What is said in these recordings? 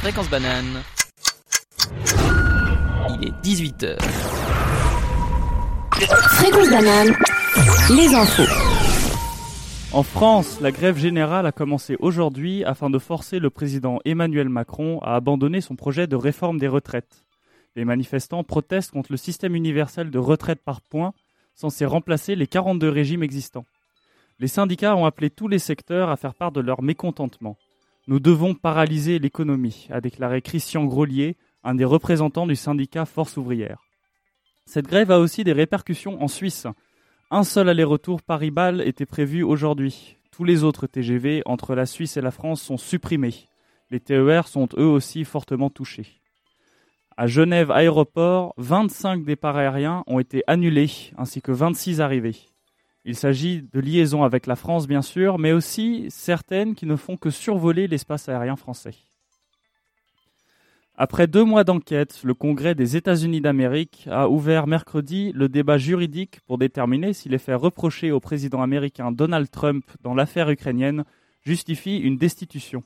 Fréquence banane. Il est 18h. Fréquence banane. Les infos. En France, la grève générale a commencé aujourd'hui afin de forcer le président Emmanuel Macron à abandonner son projet de réforme des retraites. Les manifestants protestent contre le système universel de retraite par points censé remplacer les 42 régimes existants. Les syndicats ont appelé tous les secteurs à faire part de leur mécontentement. Nous devons paralyser l'économie, a déclaré Christian Grolier, un des représentants du syndicat Force ouvrière. Cette grève a aussi des répercussions en Suisse. Un seul aller-retour Paris-Bâle était prévu aujourd'hui. Tous les autres TGV entre la Suisse et la France sont supprimés. Les TER sont eux aussi fortement touchés. À Genève Aéroport, 25 départs aériens ont été annulés, ainsi que 26 arrivées. Il s'agit de liaisons avec la France, bien sûr, mais aussi certaines qui ne font que survoler l'espace aérien français. Après deux mois d'enquête, le Congrès des États-Unis d'Amérique a ouvert mercredi le débat juridique pour déterminer si les faits reprochés au président américain Donald Trump dans l'affaire ukrainienne justifient une destitution.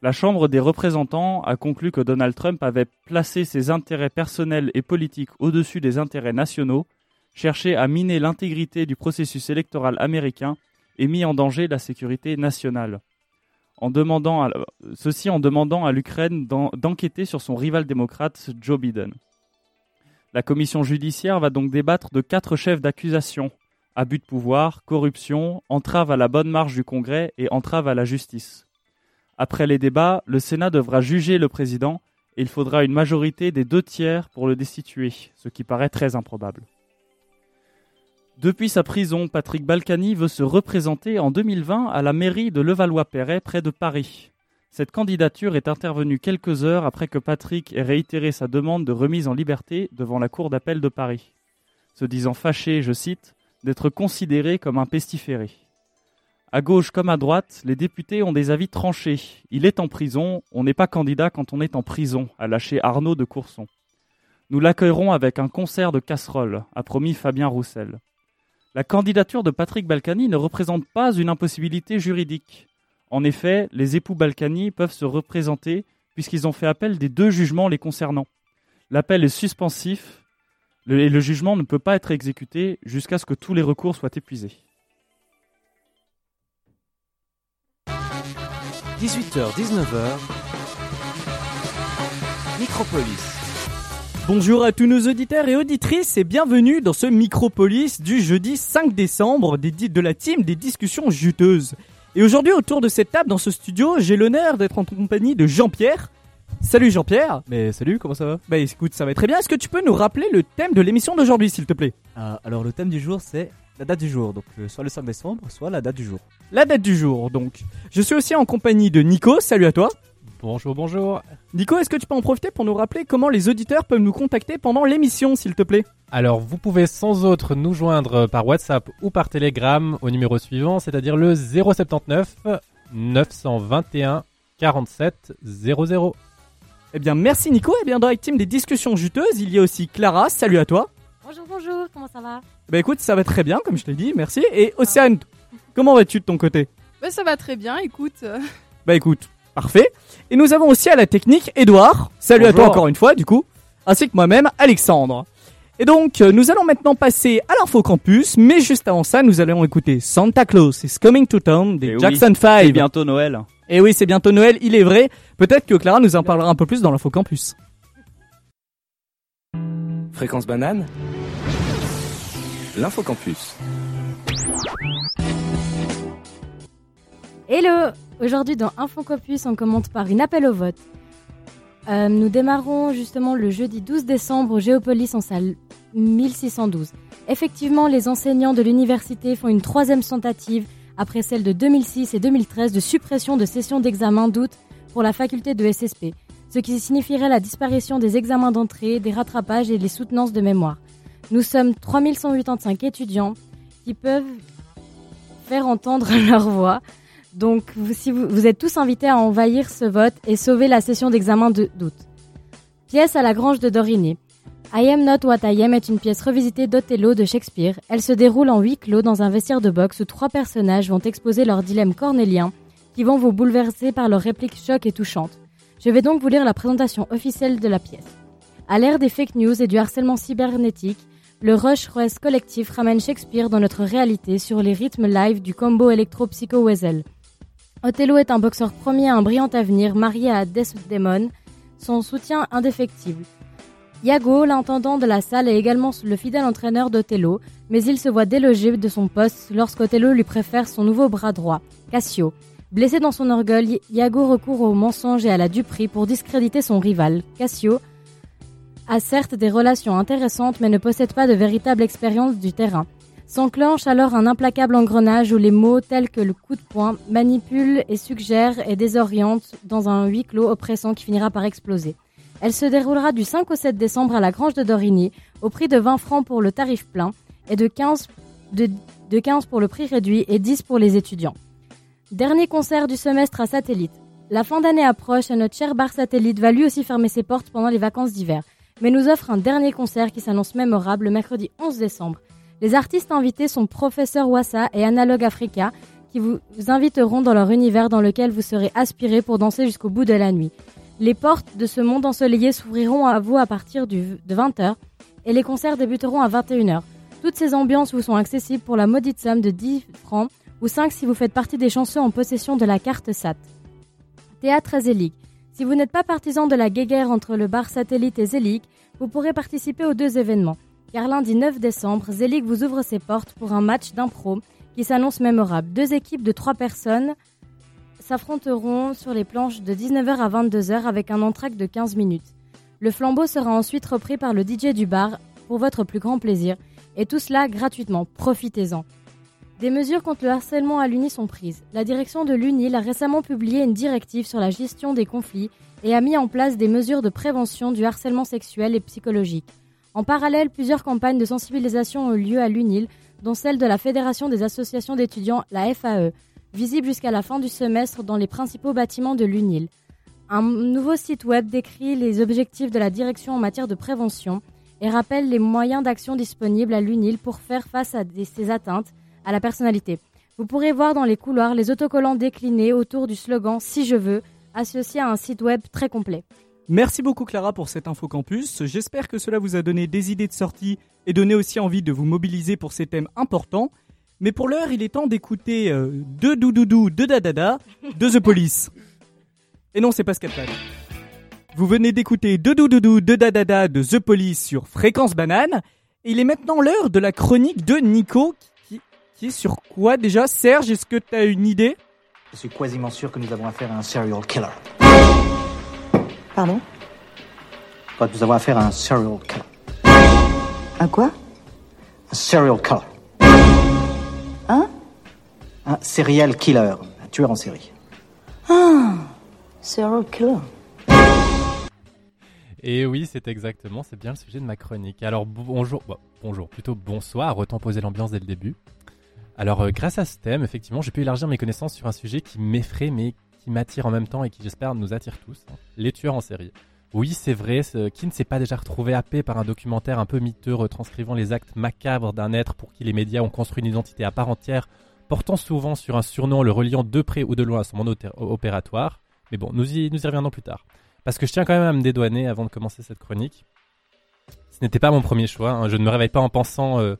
La Chambre des représentants a conclu que Donald Trump avait placé ses intérêts personnels et politiques au-dessus des intérêts nationaux cherché à miner l'intégrité du processus électoral américain et mis en danger la sécurité nationale. Ceci en demandant à l'Ukraine d'enquêter sur son rival démocrate Joe Biden. La commission judiciaire va donc débattre de quatre chefs d'accusation abus de pouvoir, corruption, entrave à la bonne marche du Congrès et entrave à la justice. Après les débats, le Sénat devra juger le président et il faudra une majorité des deux tiers pour le destituer, ce qui paraît très improbable. Depuis sa prison, Patrick Balkany veut se représenter en 2020 à la mairie de Levallois-Perret près de Paris. Cette candidature est intervenue quelques heures après que Patrick ait réitéré sa demande de remise en liberté devant la Cour d'appel de Paris, se disant fâché, je cite, d'être considéré comme un pestiféré. À gauche comme à droite, les députés ont des avis tranchés. Il est en prison, on n'est pas candidat quand on est en prison, a lâché Arnaud de Courson. Nous l'accueillerons avec un concert de casseroles, a promis Fabien Roussel. La candidature de Patrick Balkany ne représente pas une impossibilité juridique. En effet, les époux Balkany peuvent se représenter puisqu'ils ont fait appel des deux jugements les concernant. L'appel est suspensif et le jugement ne peut pas être exécuté jusqu'à ce que tous les recours soient épuisés. 18h-19h, Micropolis. Bonjour à tous nos auditeurs et auditrices et bienvenue dans ce Micropolis du jeudi 5 décembre des, de la team des discussions juteuses. Et aujourd'hui autour de cette table dans ce studio, j'ai l'honneur d'être en compagnie de Jean-Pierre. Salut Jean-Pierre Mais salut, comment ça va? Bah écoute, ça va très bien. Est-ce que tu peux nous rappeler le thème de l'émission d'aujourd'hui s'il te plaît? Ah, Alors le thème du jour c'est la date du jour, donc euh, soit le 5 décembre, soit la date du jour. La date du jour, donc. Je suis aussi en compagnie de Nico, salut à toi. Bonjour, bonjour. Nico, est-ce que tu peux en profiter pour nous rappeler comment les auditeurs peuvent nous contacter pendant l'émission, s'il te plaît? Alors, vous pouvez sans autre nous joindre par WhatsApp ou par Telegram au numéro suivant, c'est-à-dire le 079 921 47 00. Eh bien, merci Nico. Et eh bien, dans la team des discussions juteuses, il y a aussi Clara. Salut à toi. Bonjour, bonjour. Comment ça va? Bah écoute, ça va très bien, comme je t'ai dit. Merci. Et Océane, comment vas-tu de ton côté? Bah ça va très bien. Écoute. Bah écoute, Parfait. Et nous avons aussi à la technique Edouard. Salut à toi encore une fois, du coup. Ainsi que moi-même, Alexandre. Et donc, euh, nous allons maintenant passer à l'info campus, mais juste avant ça, nous allons écouter Santa Claus is Coming to Town des eh Jackson 5. C'est bientôt Noël. Et eh oui, c'est bientôt Noël, il est vrai. Peut-être que Clara nous en parlera un peu plus dans l'info campus. Fréquence banane. L'info campus. Hello Aujourd'hui dans Infocopus, on commente par une appel au vote. Euh, nous démarrons justement le jeudi 12 décembre au Géopolis en salle 1612. Effectivement, les enseignants de l'université font une troisième tentative après celle de 2006 et 2013 de suppression de sessions d'examen d'août pour la faculté de SSP, ce qui signifierait la disparition des examens d'entrée, des rattrapages et des soutenances de mémoire. Nous sommes 3185 étudiants qui peuvent faire entendre leur voix donc, vous, si vous, êtes tous invités à envahir ce vote et sauver la session d'examen d'août. Pièce à la grange de Dorine. I Am Not What I Am est une pièce revisitée d'Othello de Shakespeare. Elle se déroule en huis clos dans un vestiaire de boxe où trois personnages vont exposer leurs dilemmes cornéliens qui vont vous bouleverser par leurs répliques chocs et touchantes. Je vais donc vous lire la présentation officielle de la pièce. À l'ère des fake news et du harcèlement cybernétique, le Rush Rest collectif ramène Shakespeare dans notre réalité sur les rythmes live du combo électro-psycho-Wesel. Othello est un boxeur premier à un brillant avenir, marié à Desdemone, son soutien indéfectible. Iago, l'intendant de la salle, est également le fidèle entraîneur d'Othello, mais il se voit délogé de son poste lorsqu'Othello lui préfère son nouveau bras droit, Cassio. Blessé dans son orgueil, Iago recourt au mensonge et à la duperie pour discréditer son rival, Cassio, a certes des relations intéressantes mais ne possède pas de véritable expérience du terrain. S'enclenche alors un implacable engrenage où les mots tels que le coup de poing manipulent et suggèrent et désorientent dans un huis clos oppressant qui finira par exploser. Elle se déroulera du 5 au 7 décembre à la Grange de Dorigny au prix de 20 francs pour le tarif plein et de 15, de, de 15 pour le prix réduit et 10 pour les étudiants. Dernier concert du semestre à Satellite. La fin d'année approche et notre cher bar Satellite va lui aussi fermer ses portes pendant les vacances d'hiver mais nous offre un dernier concert qui s'annonce mémorable le mercredi 11 décembre. Les artistes invités sont Professeur Wassa et Analog Africa qui vous inviteront dans leur univers dans lequel vous serez aspiré pour danser jusqu'au bout de la nuit. Les portes de ce monde ensoleillé s'ouvriront à vous à partir de 20h et les concerts débuteront à 21h. Toutes ces ambiances vous sont accessibles pour la maudite somme de 10 francs ou 5 si vous faites partie des chanceux en possession de la carte SAT. Théâtre Zélique. Si vous n'êtes pas partisan de la guéguerre entre le bar satellite et Zelig, vous pourrez participer aux deux événements. Car lundi 9 décembre, Zelig vous ouvre ses portes pour un match d'impro qui s'annonce mémorable. Deux équipes de trois personnes s'affronteront sur les planches de 19h à 22h avec un entraque de 15 minutes. Le flambeau sera ensuite repris par le DJ du bar pour votre plus grand plaisir. Et tout cela gratuitement. Profitez-en. Des mesures contre le harcèlement à l'UNI sont prises. La direction de l'UNIL a récemment publié une directive sur la gestion des conflits et a mis en place des mesures de prévention du harcèlement sexuel et psychologique. En parallèle, plusieurs campagnes de sensibilisation ont eu lieu à l'UNIL, dont celle de la Fédération des associations d'étudiants, la FAE, visible jusqu'à la fin du semestre dans les principaux bâtiments de l'UNIL. Un nouveau site web décrit les objectifs de la direction en matière de prévention et rappelle les moyens d'action disponibles à l'UNIL pour faire face à ces atteintes à la personnalité. Vous pourrez voir dans les couloirs les autocollants déclinés autour du slogan Si je veux, associé à un site web très complet. Merci beaucoup Clara pour cet info campus. J'espère que cela vous a donné des idées de sortie et donné aussi envie de vous mobiliser pour ces thèmes importants. Mais pour l'heure, il est temps d'écouter euh, deux doudoudou, deux dadada de The Police. Et non, c'est Pascal Page. Vous venez d'écouter deux doudoudou, deux dadada de The Police sur Fréquence Banane. Et il est maintenant l'heure de la chronique de Nico qui est sur quoi déjà? Serge, est-ce que tu as une idée? Je suis quasiment sûr que nous avons affaire à un serial killer. Pardon que nous avons affaire à un serial killer. Un quoi Un serial killer. Hein Un serial killer, un tueur en série. Ah Serial killer. Et oui, c'est exactement, c'est bien le sujet de ma chronique. Alors bonjour, bon, bonjour, plutôt bonsoir, autant poser l'ambiance dès le début. Alors, euh, grâce à ce thème, effectivement, j'ai pu élargir mes connaissances sur un sujet qui m'effraie, mais qui m'attire en même temps et qui, j'espère, nous attire tous hein. les tueurs en série. Oui, c'est vrai, qui ne s'est pas déjà retrouvé happé par un documentaire un peu miteux retranscrivant les actes macabres d'un être pour qui les médias ont construit une identité à part entière, portant souvent sur un surnom le reliant de près ou de loin à son monde opératoire. Mais bon, nous y, reviendrons plus tard. Parce que je tiens quand même à me dédouaner avant de commencer cette chronique. Ce n'était pas mon premier choix, hein. je ne me réveille pas en pensant euh,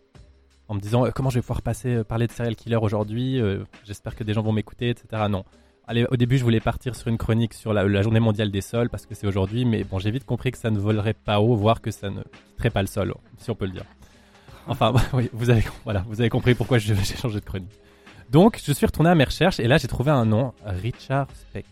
en me disant euh, comment je vais pouvoir passer euh, parler de serial killer aujourd'hui, j'espère que des gens vont m'écouter, etc. Non. Allez, au début, je voulais partir sur une chronique sur la, journée mondiale des sols parce que c'est aujourd'hui, mais bon, j'ai vite compris que ça ne volerait pas haut, voire que ça ne quitterait pas le sol, si on peut le dire. Enfin, oui, vous avez, voilà, vous avez compris pourquoi j'ai changé de chronique. Donc, je suis retourné à mes recherches et là, j'ai trouvé un nom, Richard Speck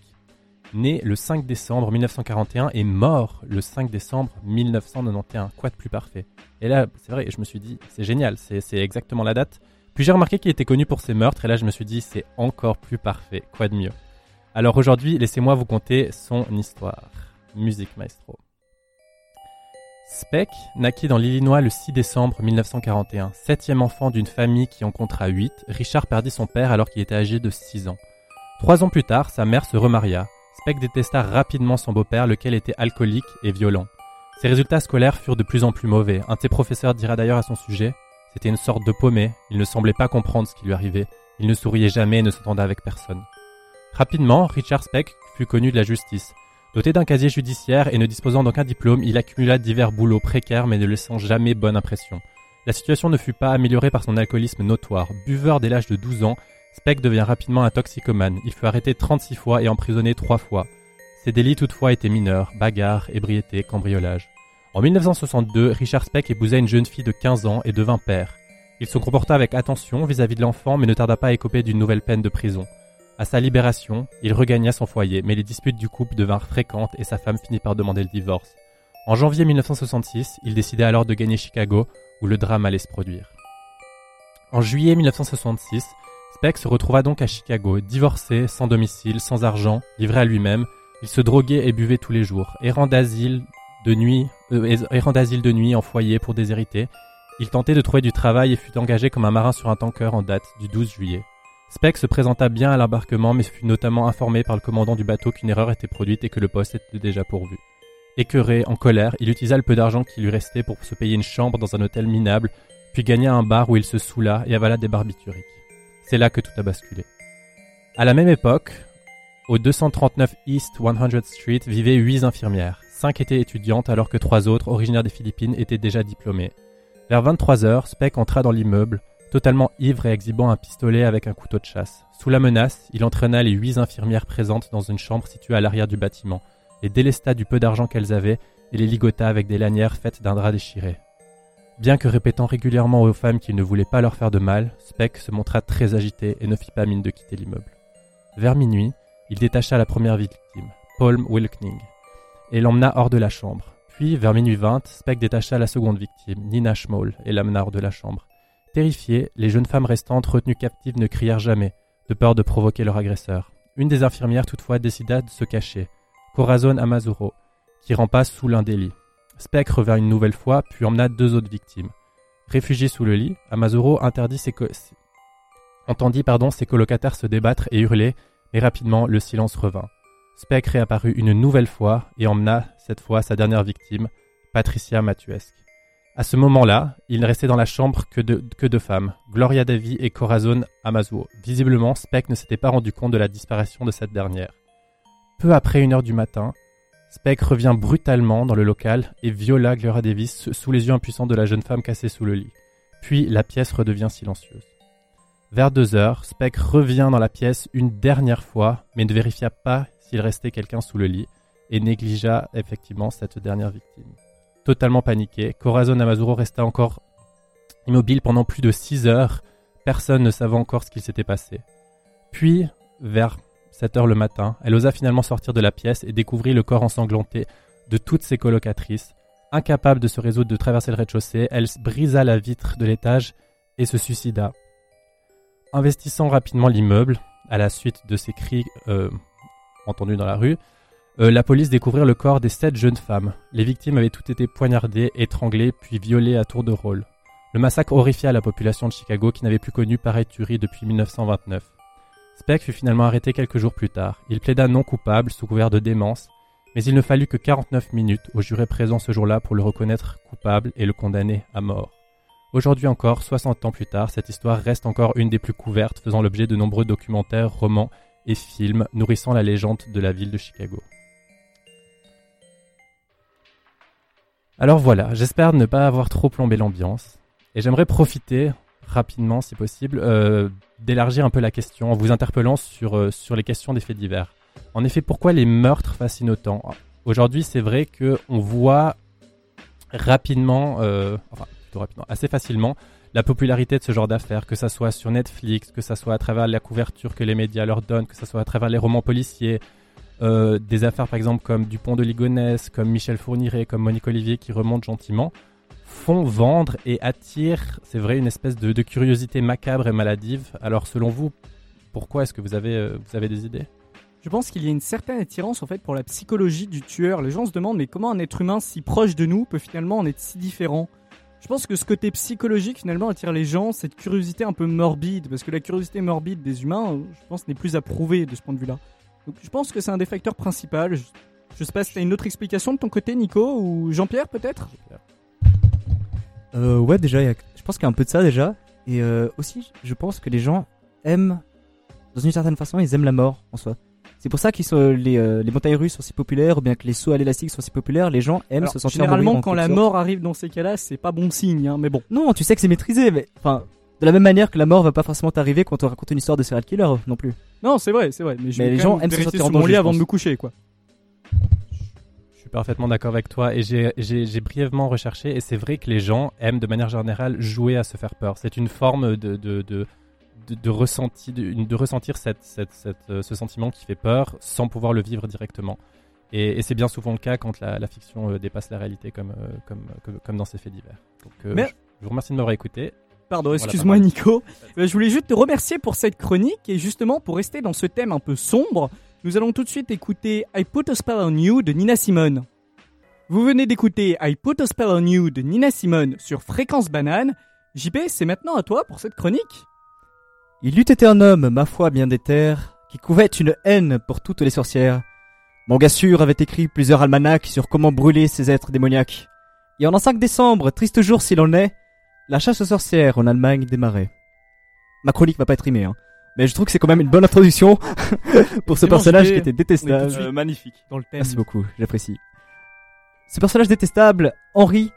né le 5 décembre 1941 et mort le 5 décembre 1991. Quoi de plus parfait? Et là, c'est vrai, je me suis dit, c'est génial, c'est exactement la date. Puis j'ai remarqué qu'il était connu pour ses meurtres et là je me suis dit, c'est encore plus parfait, quoi de mieux? Alors aujourd'hui, laissez-moi vous conter son histoire. Musique maestro. Speck naquit dans l'Illinois le 6 décembre 1941. Septième enfant d'une famille qui en comptera 8, Richard perdit son père alors qu'il était âgé de 6 ans. Trois ans plus tard, sa mère se remaria. Speck détesta rapidement son beau-père, lequel était alcoolique et violent. Ses résultats scolaires furent de plus en plus mauvais. Un de ses professeurs dira d'ailleurs à son sujet C'était une sorte de paumé, il ne semblait pas comprendre ce qui lui arrivait, il ne souriait jamais et ne s'entendait avec personne. Rapidement, Richard Speck fut connu de la justice. Doté d'un casier judiciaire et ne disposant d'aucun diplôme, il accumula divers boulots précaires mais ne laissant jamais bonne impression. La situation ne fut pas améliorée par son alcoolisme notoire. Buveur dès l'âge de 12 ans, Speck devient rapidement un toxicomane. Il fut arrêté 36 fois et emprisonné 3 fois. Ses délits toutefois étaient mineurs, bagarres, ébriété, cambriolage. En 1962, Richard Speck épousa une jeune fille de 15 ans et devint père. Il se comporta avec attention vis-à-vis de l'enfant mais ne tarda pas à écoper d'une nouvelle peine de prison. À sa libération, il regagna son foyer, mais les disputes du couple devinrent fréquentes et sa femme finit par demander le divorce. En janvier 1966, il décida alors de gagner Chicago, où le drame allait se produire. En juillet 1966, Speck se retrouva donc à Chicago, divorcé, sans domicile, sans argent, livré à lui-même. Il se droguait et buvait tous les jours, errant d'asile de nuit, euh, errant d'asile de nuit en foyer pour déshérités. Il tentait de trouver du travail et fut engagé comme un marin sur un tanker en date du 12 juillet. Speck se présenta bien à l'embarquement mais fut notamment informé par le commandant du bateau qu'une erreur était produite et que le poste était déjà pourvu. Écœuré, en colère, il utilisa le peu d'argent qui lui restait pour se payer une chambre dans un hôtel minable, puis gagna un bar où il se saoula et avala des barbituriques. C'est là que tout a basculé. À la même époque, au 239 East 100th Street vivaient huit infirmières. Cinq étaient étudiantes alors que trois autres, originaires des Philippines, étaient déjà diplômées. Vers 23 heures, Speck entra dans l'immeuble, totalement ivre et exhibant un pistolet avec un couteau de chasse. Sous la menace, il entraîna les huit infirmières présentes dans une chambre située à l'arrière du bâtiment, les délesta du peu d'argent qu'elles avaient et les ligota avec des lanières faites d'un drap déchiré. Bien que répétant régulièrement aux femmes qu'il ne voulait pas leur faire de mal, Speck se montra très agité et ne fit pas mine de quitter l'immeuble. Vers minuit, il détacha la première victime, Paul Wilkning, et l'emmena hors de la chambre. Puis, vers minuit 20, Speck détacha la seconde victime, Nina Schmoll, et l'amena hors de la chambre. Terrifiées, les jeunes femmes restantes retenues captives ne crièrent jamais, de peur de provoquer leur agresseur. Une des infirmières toutefois décida de se cacher, Corazon Amazuro, qui rampa sous l'un des lits. Speck revint une nouvelle fois, puis emmena deux autres victimes. Réfugié sous le lit, Amazuro interdit ses entendit pardon, ses colocataires se débattre et hurler, mais rapidement le silence revint. Speck réapparut une nouvelle fois et emmena, cette fois, sa dernière victime, Patricia Matuesque. À ce moment-là, il ne restait dans la chambre que, deux femmes, Gloria Davy et Corazon Amazuo. Visiblement, Speck ne s'était pas rendu compte de la disparition de cette dernière. Peu après une heure du matin, Speck revient brutalement dans le local et viola Gloria Davis sous les yeux impuissants de la jeune femme cassée sous le lit. Puis la pièce redevient silencieuse. Vers deux heures, Speck revient dans la pièce une dernière fois, mais ne vérifia pas s'il restait quelqu'un sous le lit et négligea effectivement cette dernière victime totalement paniqué. Corazon Amazuro resta encore immobile pendant plus de 6 heures. Personne ne savait encore ce qu'il s'était passé. Puis, vers 7 heures le matin, elle osa finalement sortir de la pièce et découvrit le corps ensanglanté de toutes ses colocatrices. Incapable de se résoudre de traverser le rez-de-chaussée, elle brisa la vitre de l'étage et se suicida. Investissant rapidement l'immeuble, à la suite de ses cris euh, entendus dans la rue, euh, la police découvrit le corps des sept jeunes femmes. Les victimes avaient toutes été poignardées, étranglées, puis violées à tour de rôle. Le massacre horrifia la population de Chicago qui n'avait plus connu pareille tuerie depuis 1929. Speck fut finalement arrêté quelques jours plus tard. Il plaida non coupable sous couvert de démence, mais il ne fallut que 49 minutes aux jurés présents ce jour-là pour le reconnaître coupable et le condamner à mort. Aujourd'hui encore, 60 ans plus tard, cette histoire reste encore une des plus couvertes, faisant l'objet de nombreux documentaires, romans et films nourrissant la légende de la ville de Chicago. Alors voilà, j'espère ne pas avoir trop plombé l'ambiance. Et j'aimerais profiter rapidement, si possible, euh, d'élargir un peu la question en vous interpellant sur, euh, sur les questions des faits divers. En effet, pourquoi les meurtres fascinent autant? Aujourd'hui, c'est vrai qu'on voit rapidement, euh, enfin plutôt rapidement, assez facilement, la popularité de ce genre d'affaires, que ça soit sur Netflix, que ça soit à travers la couverture que les médias leur donnent, que ça soit à travers les romans policiers, euh, des affaires par exemple comme Dupont de Ligonnès, comme Michel Fourniret, comme Monique Olivier qui remontent gentiment, font vendre et attirent, c'est vrai, une espèce de, curiosité macabre et maladive. Alors selon vous, pourquoi est-ce que vous avez, euh, vous avez des idées? Je pense qu'il y a une certaine attirance en fait pour la psychologie du tueur. Les gens se demandent mais comment un être humain si proche de nous peut finalement en être si différent? Je pense que ce côté psychologique finalement attire les gens, cette curiosité un peu morbide, parce que la curiosité morbide des humains, je pense, n'est plus approuvée de ce point de vue-là. Donc je pense que c'est un des facteurs principaux. Je, sais pas si tu as une autre explication de ton côté, Nico, ou Jean-Pierre peut-être? Euh, Ouais, déjà, je pense qu'il y a un peu de ça déjà. Et euh, aussi, je pense que les gens aiment, dans une certaine façon, ils aiment la mort en soi. C'est pour ça que les, euh, les montagnes russes sont si populaires, ou bien que les sauts à l'élastique sont si populaires. Les gens aiment Alors, se sentir généralement, quand la sorte. mort arrive dans ces cas-là, c'est pas bon signe, hein, mais bon. Non, tu sais que c'est maîtrisé, mais enfin, de la même manière que la mort va pas forcément t'arriver quand on raconte une histoire de serial killer non plus. Non, c'est vrai, c'est vrai. Mais, je Mais vais les gens aiment se sentir en sur mon danger, lit avant de me coucher, quoi. Je suis parfaitement d'accord avec toi et j'ai brièvement recherché et c'est vrai que les gens aiment de manière générale jouer à se faire peur. C'est une forme de, de, de, de, de ressenti, de, une- de ressentir cette, cette, cette, euh, ce sentiment qui fait peur sans pouvoir le vivre directement. Et, et c'est bien souvent le cas quand la, la fiction euh, dépasse la réalité comme, euh, comme, comme, comme dans ces faits divers. Donc, euh, Mais- je, je vous remercie de m'avoir écouté. Pardon, excuse-moi. Nico. Je voulais juste te remercier pour cette chronique et justement pour rester dans ce thème un peu sombre, nous allons tout de suite écouter I Put a Spell on You de Nina Simone. Vous venez d'écouter I Put a Spell on You de Nina Simone sur Fréquence Banane. JP, c'est maintenant à toi pour cette chronique. Il eût été un homme, ma foi bien déter, qui couvait une haine pour toutes les sorcières. Mangassure avait écrit plusieurs almanachs sur comment brûler ces êtres démoniaques. Et en un 5 décembre, triste jour s'il en est, la chasse aux sorcières en Allemagne démarrait. Ma chronique va pas être rimée, hein. Mais je trouve que c'est quand même une bonne introduction pour ce personnage qui était détestable. Euh, magnifique. Dans le thème. Merci beaucoup, j'apprécie. Ce personnage détestable, Henri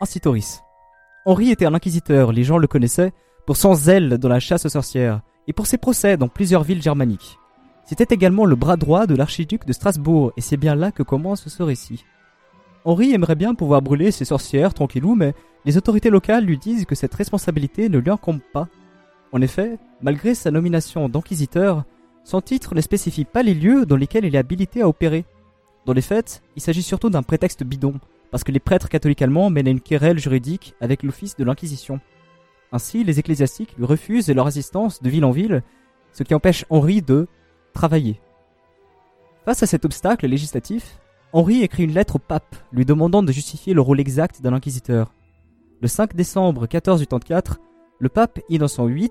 Incitoris. Henri était un inquisiteur, les gens le connaissaient pour son zèle dans la chasse aux sorcières et pour ses procès dans plusieurs villes germaniques. C'était également le bras droit de l'archiduc de Strasbourg et c'est bien là que commence ce récit. Henri aimerait bien pouvoir brûler ses sorcières tranquillou, mais les autorités locales lui disent que cette responsabilité ne lui incombe pas. En effet, malgré sa nomination d'inquisiteur, son titre ne spécifie pas les lieux dans lesquels il est habilité à opérer. Dans les faits, il s'agit surtout d'un prétexte bidon, parce que les prêtres catholiques allemands mènent une querelle juridique avec l'office de l'Inquisition. Ainsi, les ecclésiastiques lui refusent leur assistance de ville en ville, ce qui empêche Henri de travailler. Face à cet obstacle législatif, Henri écrit une lettre au pape lui demandant de justifier le rôle exact d'un inquisiteur. Le 5 décembre 1484, le pape Innocent VIII,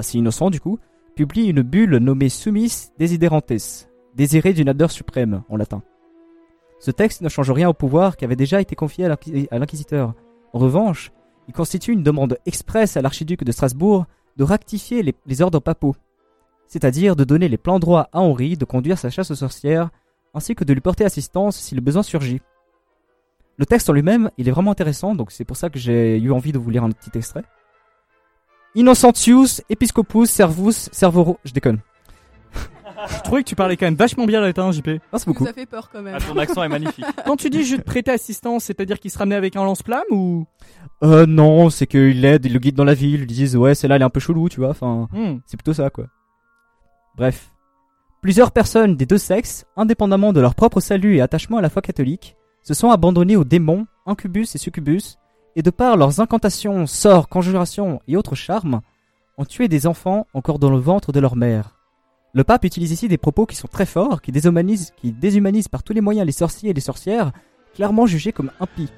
si innocent du coup, publie une bulle nommée Summis Desiderantes, désiré d'une ardeur suprême en latin. Ce texte ne change rien au pouvoir qui avait déjà été confié à l'inquisiteur. En revanche, il constitue une demande expresse à l'archiduc de Strasbourg de rectifier les, ordres papaux, c'est-à-dire de donner les plans droits à Henri de conduire sa chasse aux sorcières, ainsi que de lui porter assistance si le besoin surgit. Le texte en lui-même, il est vraiment intéressant, donc c'est pour ça que j'ai eu envie de vous lire un petit extrait. Innocentius Episcopus Servus Servoro... Je déconne. Je trouvais que tu parlais quand même vachement bien latin, JP. Merci beaucoup. Ça fait peur quand même. Ah, ton accent est magnifique. Quand tu dis je te prêtais assistance, c'est-à-dire qu'il se ramenait avec un lance-flamme ou? Euh, non, c'est qu'il l'aide, il le guide dans la ville, ils lui disent ouais, celle-là elle est un peu chelou, tu vois, enfin, Hmm. c'est plutôt ça quoi. Bref. Plusieurs personnes des deux sexes, indépendamment de leur propre salut et attachement à la foi catholique, se sont abandonnées aux démons, incubus et succubus, et de par leurs incantations, sorts, conjurations et autres charmes, ont tué des enfants encore dans le ventre de leur mère. Le pape utilise ici des propos qui sont très forts, qui déshumanisent, par tous les moyens les sorciers et les sorcières, clairement jugés comme impies.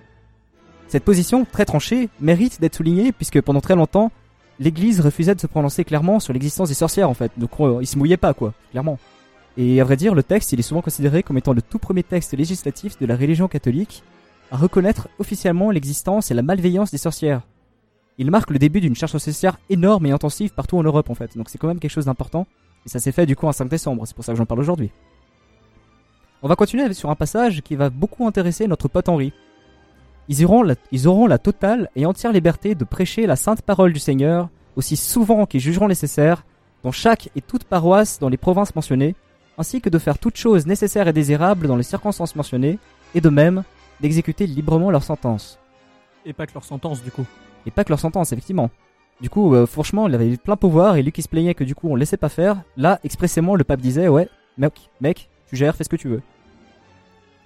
Cette position, très tranchée, mérite d'être soulignée puisque pendant très longtemps, l'Église refusait de se prononcer clairement sur l'existence des sorcières en fait. Donc euh, il se mouillait pas quoi, clairement. Et à vrai dire, le texte, il est souvent considéré comme étant le tout premier texte législatif de la religion catholique à reconnaître officiellement l'existence et la malveillance des sorcières. Il marque le début d'une chasse aux sorcières énorme et intensive partout en Europe en fait. Donc c'est quand même quelque chose d'important. Et ça s'est fait du coup un 5 décembre, c'est pour ça que j'en parle aujourd'hui. On va continuer sur un passage qui va beaucoup intéresser notre pote Henri. Ils auront, la, ils auront la totale et entière liberté de prêcher la sainte parole du Seigneur aussi souvent qu'ils jugeront nécessaire dans chaque et toute paroisse dans les provinces mentionnées, ainsi que de faire toutes choses nécessaires et désirables dans les circonstances mentionnées, et de même d'exécuter librement leur sentence. Et pas que leur sentence, du coup. Et pas que leur sentence, effectivement. Du coup, euh, franchement, il avait plein pouvoir et lui qui se plaignait que du coup on le laissait pas faire, là, expressément, le pape disait Ouais, mec, mec, tu gères, fais ce que tu veux.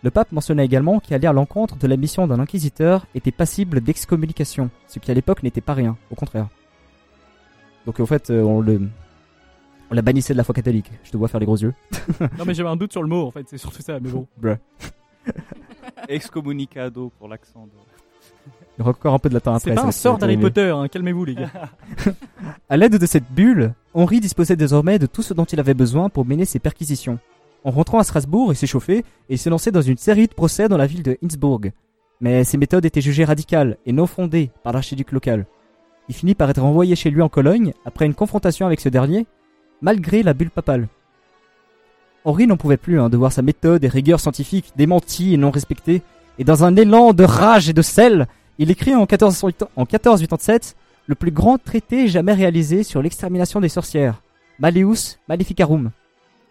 Le pape mentionnait également qu'aller à l'encontre de la mission d'un inquisiteur était passible d'excommunication, ce qui à l'époque n'était pas rien, au contraire. Donc en fait, euh, on le. On la bannissait de la foi catholique. Je te vois faire les gros yeux. Non, mais j'avais un doute sur le mot, en fait, c'est surtout ça, mais bon. Excommunicado pour l'accent. De... Il y aura encore un peu de latin après. C'est pas un sort d'Harry. Potter, hein, calmez-vous, les gars. À l'aide de cette bulle, Henri disposait désormais de tout ce dont il avait besoin pour mener ses perquisitions. En rentrant à Strasbourg, il s'échauffait et il se lançait dans une série de procès dans la ville de Innsbruck. Mais ses méthodes étaient jugées radicales et non fondées par l'archiduc local. Il finit par être renvoyé chez lui en Cologne après une confrontation avec ce dernier, malgré la bulle papale. Henri n'en pouvait plus hein, de voir sa méthode et rigueur scientifique démentie et non respectée. Et dans un élan de rage et de sel, il écrit en 1480 en 1487 le plus grand traité jamais réalisé sur l'extermination des sorcières, Maleus Maleficarum,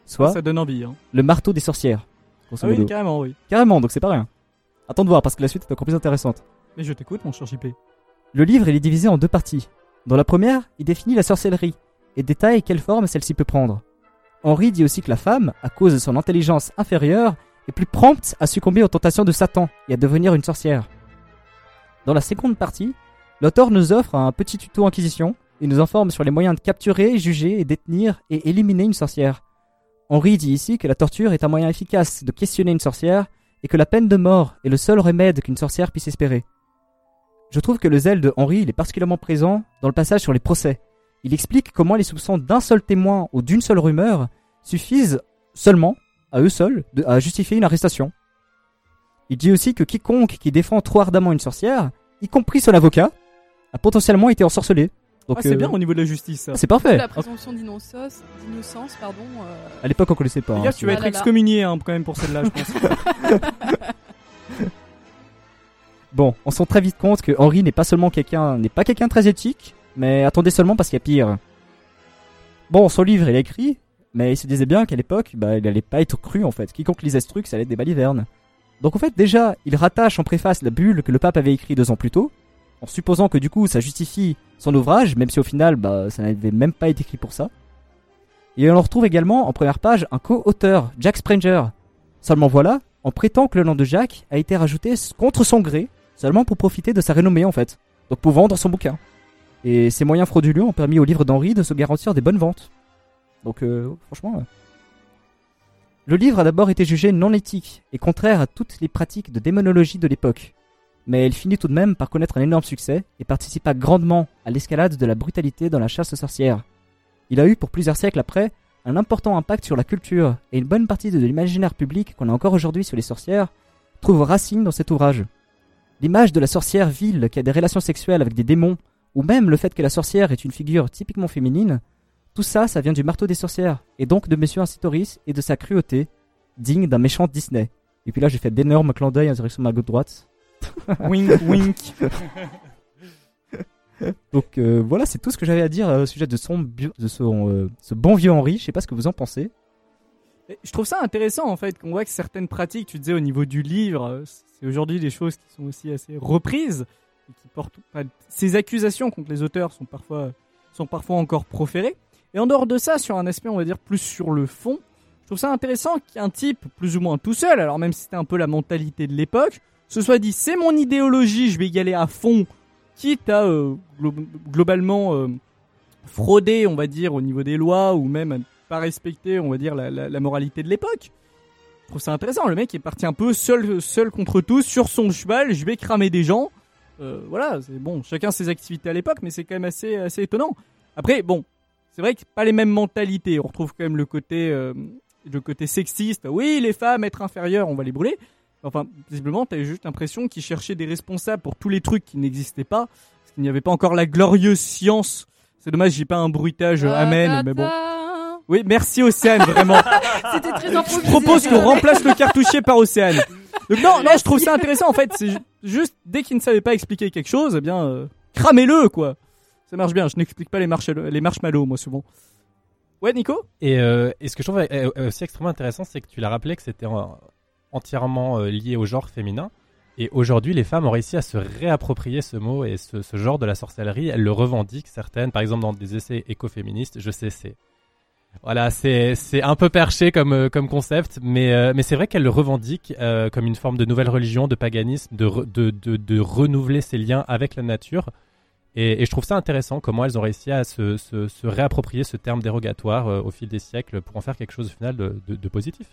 soit Ça donne envie. Hein. le marteau des sorcières. Ah oui, carrément, oui. Carrément, donc c'est pas rien. Attends de voir parce que la suite est encore plus intéressante. Mais je t'écoute, mon cher JP. Le livre il est divisé en deux parties. Dans la première, il définit la sorcellerie et détaille quelle forme celle-ci peut prendre. Henri dit aussi que la femme, à cause de son intelligence inférieure, est plus prompte à succomber aux tentations de Satan et à devenir une sorcière. Dans la seconde partie, l'auteur nous offre un petit tuto inquisition et nous informe sur les moyens de capturer, juger détenir et éliminer une sorcière. Henri dit ici que la torture est un moyen efficace de questionner une sorcière et que la peine de mort est le seul remède qu'une sorcière puisse espérer. Je trouve que le zèle de Henri est particulièrement présent dans le passage sur les procès. Il explique comment les soupçons d'un seul témoin ou d'une seule rumeur suffisent seulement, à eux seuls, à justifier une arrestation. Il dit aussi que quiconque qui défend trop ardemment une sorcière, y compris son avocat, a potentiellement été ensorcelé. Donc, Ah, c'est euh, bien au niveau de la justice, ça. C'est parfait. La présomption d'innocence, d'innocence, pardon. euh, À l'époque, on connaissait pas. Hein, tu vas Ah être là là. excommunié hein, quand même pour celle-là, je pense. Bon, on se rend très vite compte que Henri n'est pas seulement quelqu'un, n'est pas quelqu'un de très éthique, mais attendez seulement parce qu'il y a pire. Bon, son livre, il a écrit, mais il se disait bien qu'à l'époque, bah, il allait pas être cru en fait. Quiconque lisait ce truc, ça allait être des balivernes. Donc en fait, déjà, il rattache en préface la bulle que le pape avait écrit deux ans plus tôt, en supposant que du coup, ça justifie son ouvrage, même si au final, bah, ça n'avait même pas été écrit pour ça. Et on retrouve également en première page un co-auteur, Jack Spranger. Seulement voilà, on prétend que le nom de Jack a été rajouté contre son gré, seulement pour profiter de sa renommée en fait, donc pour vendre son bouquin. Et ces moyens frauduleux ont permis au livre d'Henri de se garantir des bonnes ventes. Donc euh, franchement... Le livre a d'abord été jugé non éthique et contraire à toutes les pratiques de démonologie de l'époque. Mais il finit tout de même par connaître un énorme succès et participa grandement à l'escalade de la brutalité dans la chasse aux sorcières. Il a eu pour plusieurs siècles après un important impact sur la culture et une bonne partie de l'imaginaire public qu'on a encore aujourd'hui sur les sorcières trouve racine dans cet ouvrage. L'image de la sorcière vile qui a des relations sexuelles avec des démons, ou même le fait que la sorcière est une figure typiquement féminine, tout ça, ça vient du marteau des sorcières, et donc de Monsieur Incitoris et de sa cruauté, digne d'un méchant Disney. Et puis là, j'ai fait d'énormes clins d'œil en direction de ma gauche droite. wink, wink. Donc euh, voilà, c'est tout ce que j'avais à dire euh, au sujet de son, de son, euh, ce bon vieux Henri. Je sais pas ce que vous en pensez. Je trouve ça intéressant en fait qu'on voit que certaines pratiques, tu disais au niveau du livre, c'est aujourd'hui des choses qui sont aussi assez reprises et qui portent. enfin, ces accusations contre les auteurs sont parfois sont parfois encore proférées. Et en dehors de ça, sur un aspect on va dire plus sur le fond, je trouve ça intéressant qu'un type plus ou moins tout seul, alors même si c'était un peu la mentalité de l'époque, se soit dit c'est mon idéologie, je vais y aller à fond, quitte à euh, glo- globalement euh, frauder, on va dire, au niveau des lois ou même à ne pas respecter, on va dire, la moralité de l'époque. Je trouve ça intéressant. Le mec est parti un peu seul, seul contre tous, sur son cheval. Je vais cramer des gens. Euh, voilà, c'est bon. Chacun ses activités à l'époque, mais c'est quand même assez, assez étonnant. Après, bon, c'est vrai que c'est pas les mêmes mentalités. On retrouve quand même le côté, euh, le côté sexiste. Oui, les femmes être inférieures, on va les brûler. Enfin, visiblement, t'avais juste l'impression qu'ils cherchaient des responsables pour tous les trucs qui n'existaient pas, parce qu'il n'y avait pas encore la glorieuse science. C'est dommage, j'ai pas un bruitage euh, amen, mais bon. Oui, merci Océane, vraiment. C'était très Je propose qu'on remplace le cartouchier par Océane. Donc non, non, je trouve ça intéressant en fait. C'est ju- juste dès qu'il ne savait pas expliquer quelque chose, eh bien, euh, cramez-le quoi. Ça marche bien. Je n'explique pas les, les marshmallows moi souvent. Ouais, Nico? Et, euh, et ce que je trouve euh, euh, aussi extrêmement intéressant, c'est que tu l'as rappelé que c'était entièrement lié au genre féminin. Et aujourd'hui, les femmes ont réussi à se réapproprier ce mot et ce, genre de la sorcellerie. Elles le revendiquent, certaines, par exemple dans des essais écoféministes. Je sais, c'est voilà, c'est un peu perché comme comme concept, mais mais c'est vrai qu'elles le revendiquent comme une forme de nouvelle religion, de paganisme, de de, de de renouveler ses liens avec la nature. Et, et je trouve ça intéressant comment elles ont réussi à se, se, se réapproprier ce terme dérogatoire euh, au fil des siècles pour en faire quelque chose au final de, de, de positif.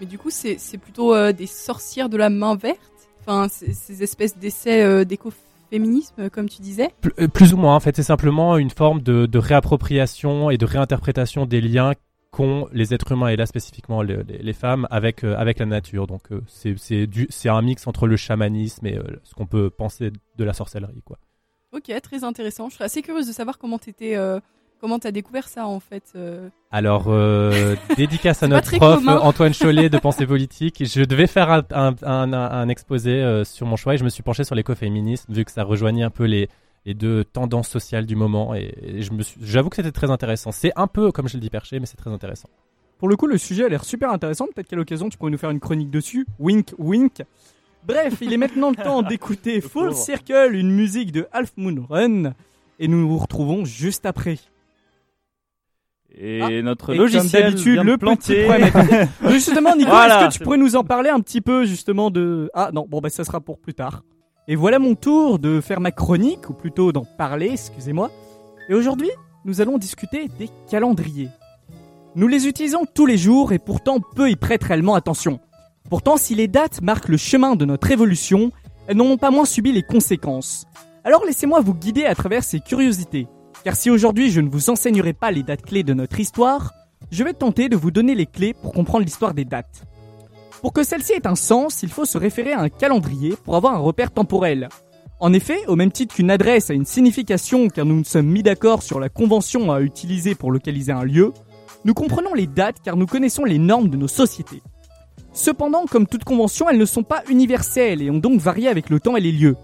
Mais du coup, c'est plutôt euh, des sorcières de la main verte? Enfin, ces espèces d'essais euh, d'écoféminisme, comme tu disais? Plus, plus ou moins, en fait, c'est simplement une forme de, de réappropriation et de réinterprétation des liens qu'ont les êtres humains et là spécifiquement le- les, les femmes avec avec la nature. Donc c'est c'est un mix entre le chamanisme et ce qu'on peut penser de la sorcellerie, quoi. Ok, très intéressant. Je serais assez curieuse de savoir comment t'étais euh, Comment t'as découvert ça en fait euh Alors, euh, dédicace à notre prof commun. euh, Antoine Chollet de pensée politique. Je devais faire un, un, un, un exposé euh, sur mon choix et je me suis penché sur l'écoféminisme vu que ça rejoignait un peu les, les deux tendances sociales du moment et, et je me suis, j'avoue que c'était très intéressant. C'est un peu, comme je le dis, perché, mais c'est très intéressant. Pour le coup, le sujet a l'air super intéressant. Peut-être qu'à l'occasion, tu pourrais nous faire une chronique dessus. Wink, wink. Bref, il est maintenant le temps d'écouter Full. Circle, une musique de Half Moon Run. Et nous nous retrouvons juste après. Et Ah, notre Et comme logiciel d'habitude, le petit planter. Mais justement, Nico, Voilà, est-ce que tu pourrais nous en parler un petit peu justement de... Ah non, bon bah ça sera pour plus tard. Et voilà mon tour de faire ma chronique, ou plutôt d'en parler, excusez-moi. Et aujourd'hui, nous allons discuter des calendriers. Nous les utilisons tous les jours et pourtant peu y prêtent réellement attention. Pourtant, si les dates marquent le chemin de notre évolution, elles n'en ont pas moins subi les conséquences. Alors laissez-moi vous guider à travers ces curiosités. Car si aujourd'hui je ne vous enseignerai pas les dates clés de notre histoire, je vais tenter de vous donner les clés pour comprendre l'histoire des dates. Pour que celle-ci ait un sens, il faut se référer à un calendrier pour avoir un repère temporel. En effet, au même titre qu'une adresse a une signification car nous nous sommes mis d'accord sur la convention à utiliser pour localiser un lieu, nous comprenons les dates car nous connaissons les normes de nos sociétés. Cependant, comme toute convention, elles ne sont pas universelles et ont donc varié avec le temps et les lieux.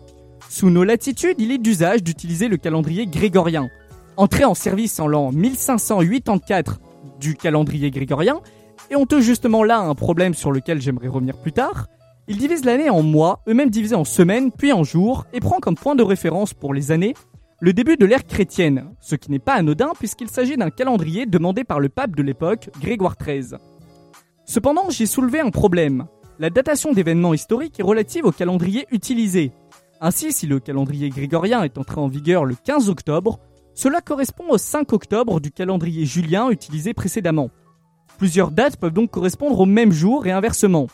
Sous nos latitudes, il est d'usage d'utiliser le calendrier grégorien. Entré en service en l'an 1584 du calendrier grégorien, et on touche justement là un problème sur lequel j'aimerais revenir plus tard, il divise l'année en mois, eux-mêmes divisés en semaines, puis en jours, et prend comme point de référence pour les années le début de l'ère chrétienne, ce qui n'est pas anodin puisqu'il s'agit d'un calendrier demandé par le pape de l'époque, Grégoire XIII. Cependant, j'ai soulevé un problème. La datation d'événements historiques est relative au calendrier utilisé. Ainsi, si le calendrier grégorien est entré en vigueur le 15 octobre, cela correspond au 5 octobre du calendrier julien utilisé précédemment. Plusieurs dates peuvent donc correspondre au même jour et inversement.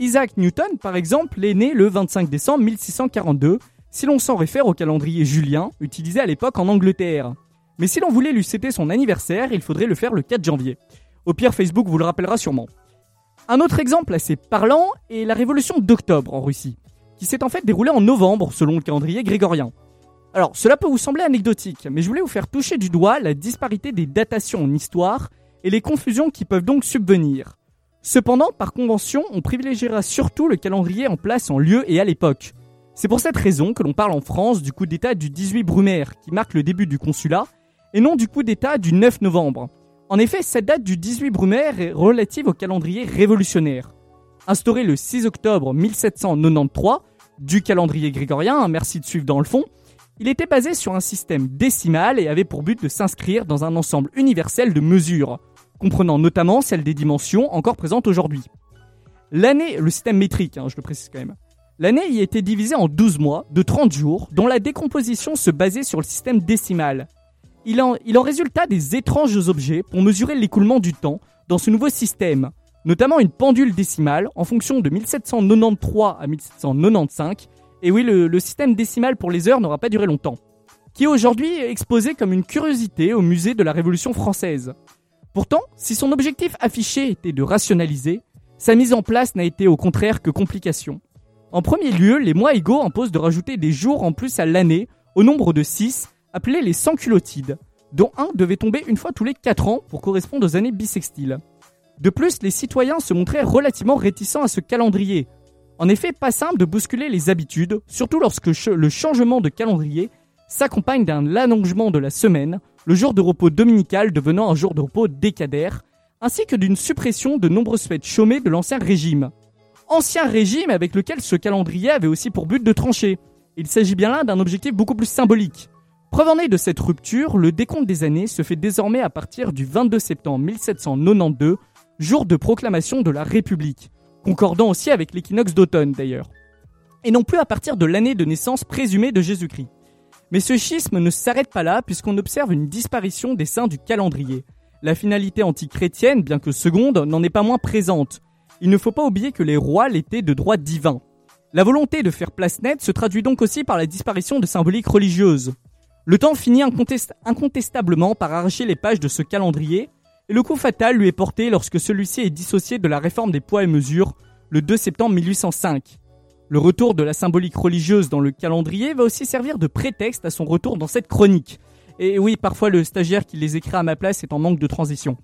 Isaac Newton, par exemple, est né le 25 décembre 1642, si l'on s'en réfère au calendrier julien, utilisé à l'époque en Angleterre. Mais si l'on voulait lui citer son anniversaire, il faudrait le faire le 4 janvier. Au pire, Facebook vous le rappellera sûrement. Un autre exemple assez parlant est la révolution d'octobre en Russie, qui s'est en fait déroulée en novembre selon le calendrier grégorien. Alors, cela peut vous sembler anecdotique, mais je voulais vous faire toucher du doigt la disparité des datations en histoire et les confusions qui peuvent donc subvenir. Cependant, par convention, on privilégiera surtout le calendrier en place en lieu et à l'époque. C'est pour cette raison que l'on parle en France du coup d'état du 18 Brumaire, qui marque le début du consulat, et non du coup d'état du 9 novembre. En effet, cette date du 18 Brumaire est relative au calendrier révolutionnaire. Instauré le 6 octobre 1793, du calendrier grégorien, merci de suivre dans le fond, il était basé sur un système décimal et avait pour but de s'inscrire dans un ensemble universel de mesures, comprenant notamment celles des dimensions encore présentes aujourd'hui. L'année, le système métrique, hein, je le précise quand même, l'année y était divisée en 12 mois de 30 jours, dont la décomposition se basait sur le système décimal. Il en, résulta des étranges objets pour mesurer l'écoulement du temps dans ce nouveau système, notamment une pendule décimale en fonction de 1793 à 1795, et oui, le, le système décimal pour les heures n'aura pas duré longtemps, qui est aujourd'hui exposé comme une curiosité au musée de la Révolution française. Pourtant, si son objectif affiché était de rationaliser, sa mise en place n'a été au contraire que complication. En premier lieu, les mois égaux imposent de rajouter des jours en plus à l'année, au nombre de 6, appelés les sans-culottides, dont un devait tomber une fois tous les 4 ans pour correspondre aux années bissextiles. De plus, les citoyens se montraient relativement réticents à ce calendrier. En effet, pas simple de bousculer les habitudes, surtout lorsque le changement de calendrier s'accompagne d'un allongement de la semaine, le jour de repos dominical devenant un jour de repos décadaire, ainsi que d'une suppression de nombreuses fêtes chômées de l'ancien régime. Ancien régime avec lequel ce calendrier avait aussi pour but de trancher. Il s'agit bien là d'un objectif beaucoup plus symbolique. Preuve en est de cette rupture, le décompte des années se fait désormais à partir du 22 septembre 1792, jour de proclamation de la République, concordant aussi avec l'équinoxe d'automne d'ailleurs, et non plus à partir de l'année de naissance présumée de Jésus-Christ. Mais ce schisme ne s'arrête pas là puisqu'on observe une disparition des saints du calendrier. La finalité antichrétienne, bien que seconde, n'en est pas moins présente. Il ne faut pas oublier que les rois l'étaient de droit divin. La volonté de faire place nette se traduit donc aussi par la disparition de symboliques religieuses. Le temps finit incontest- incontestablement par arracher les pages de ce calendrier, et le coup fatal lui est porté lorsque celui-ci est dissocié de la réforme des poids et mesures le 2 septembre 1805. Le retour de la symbolique religieuse dans le calendrier va aussi servir de prétexte à son retour dans cette chronique. Et oui, parfois le stagiaire qui les écrit à ma place est en manque de transition.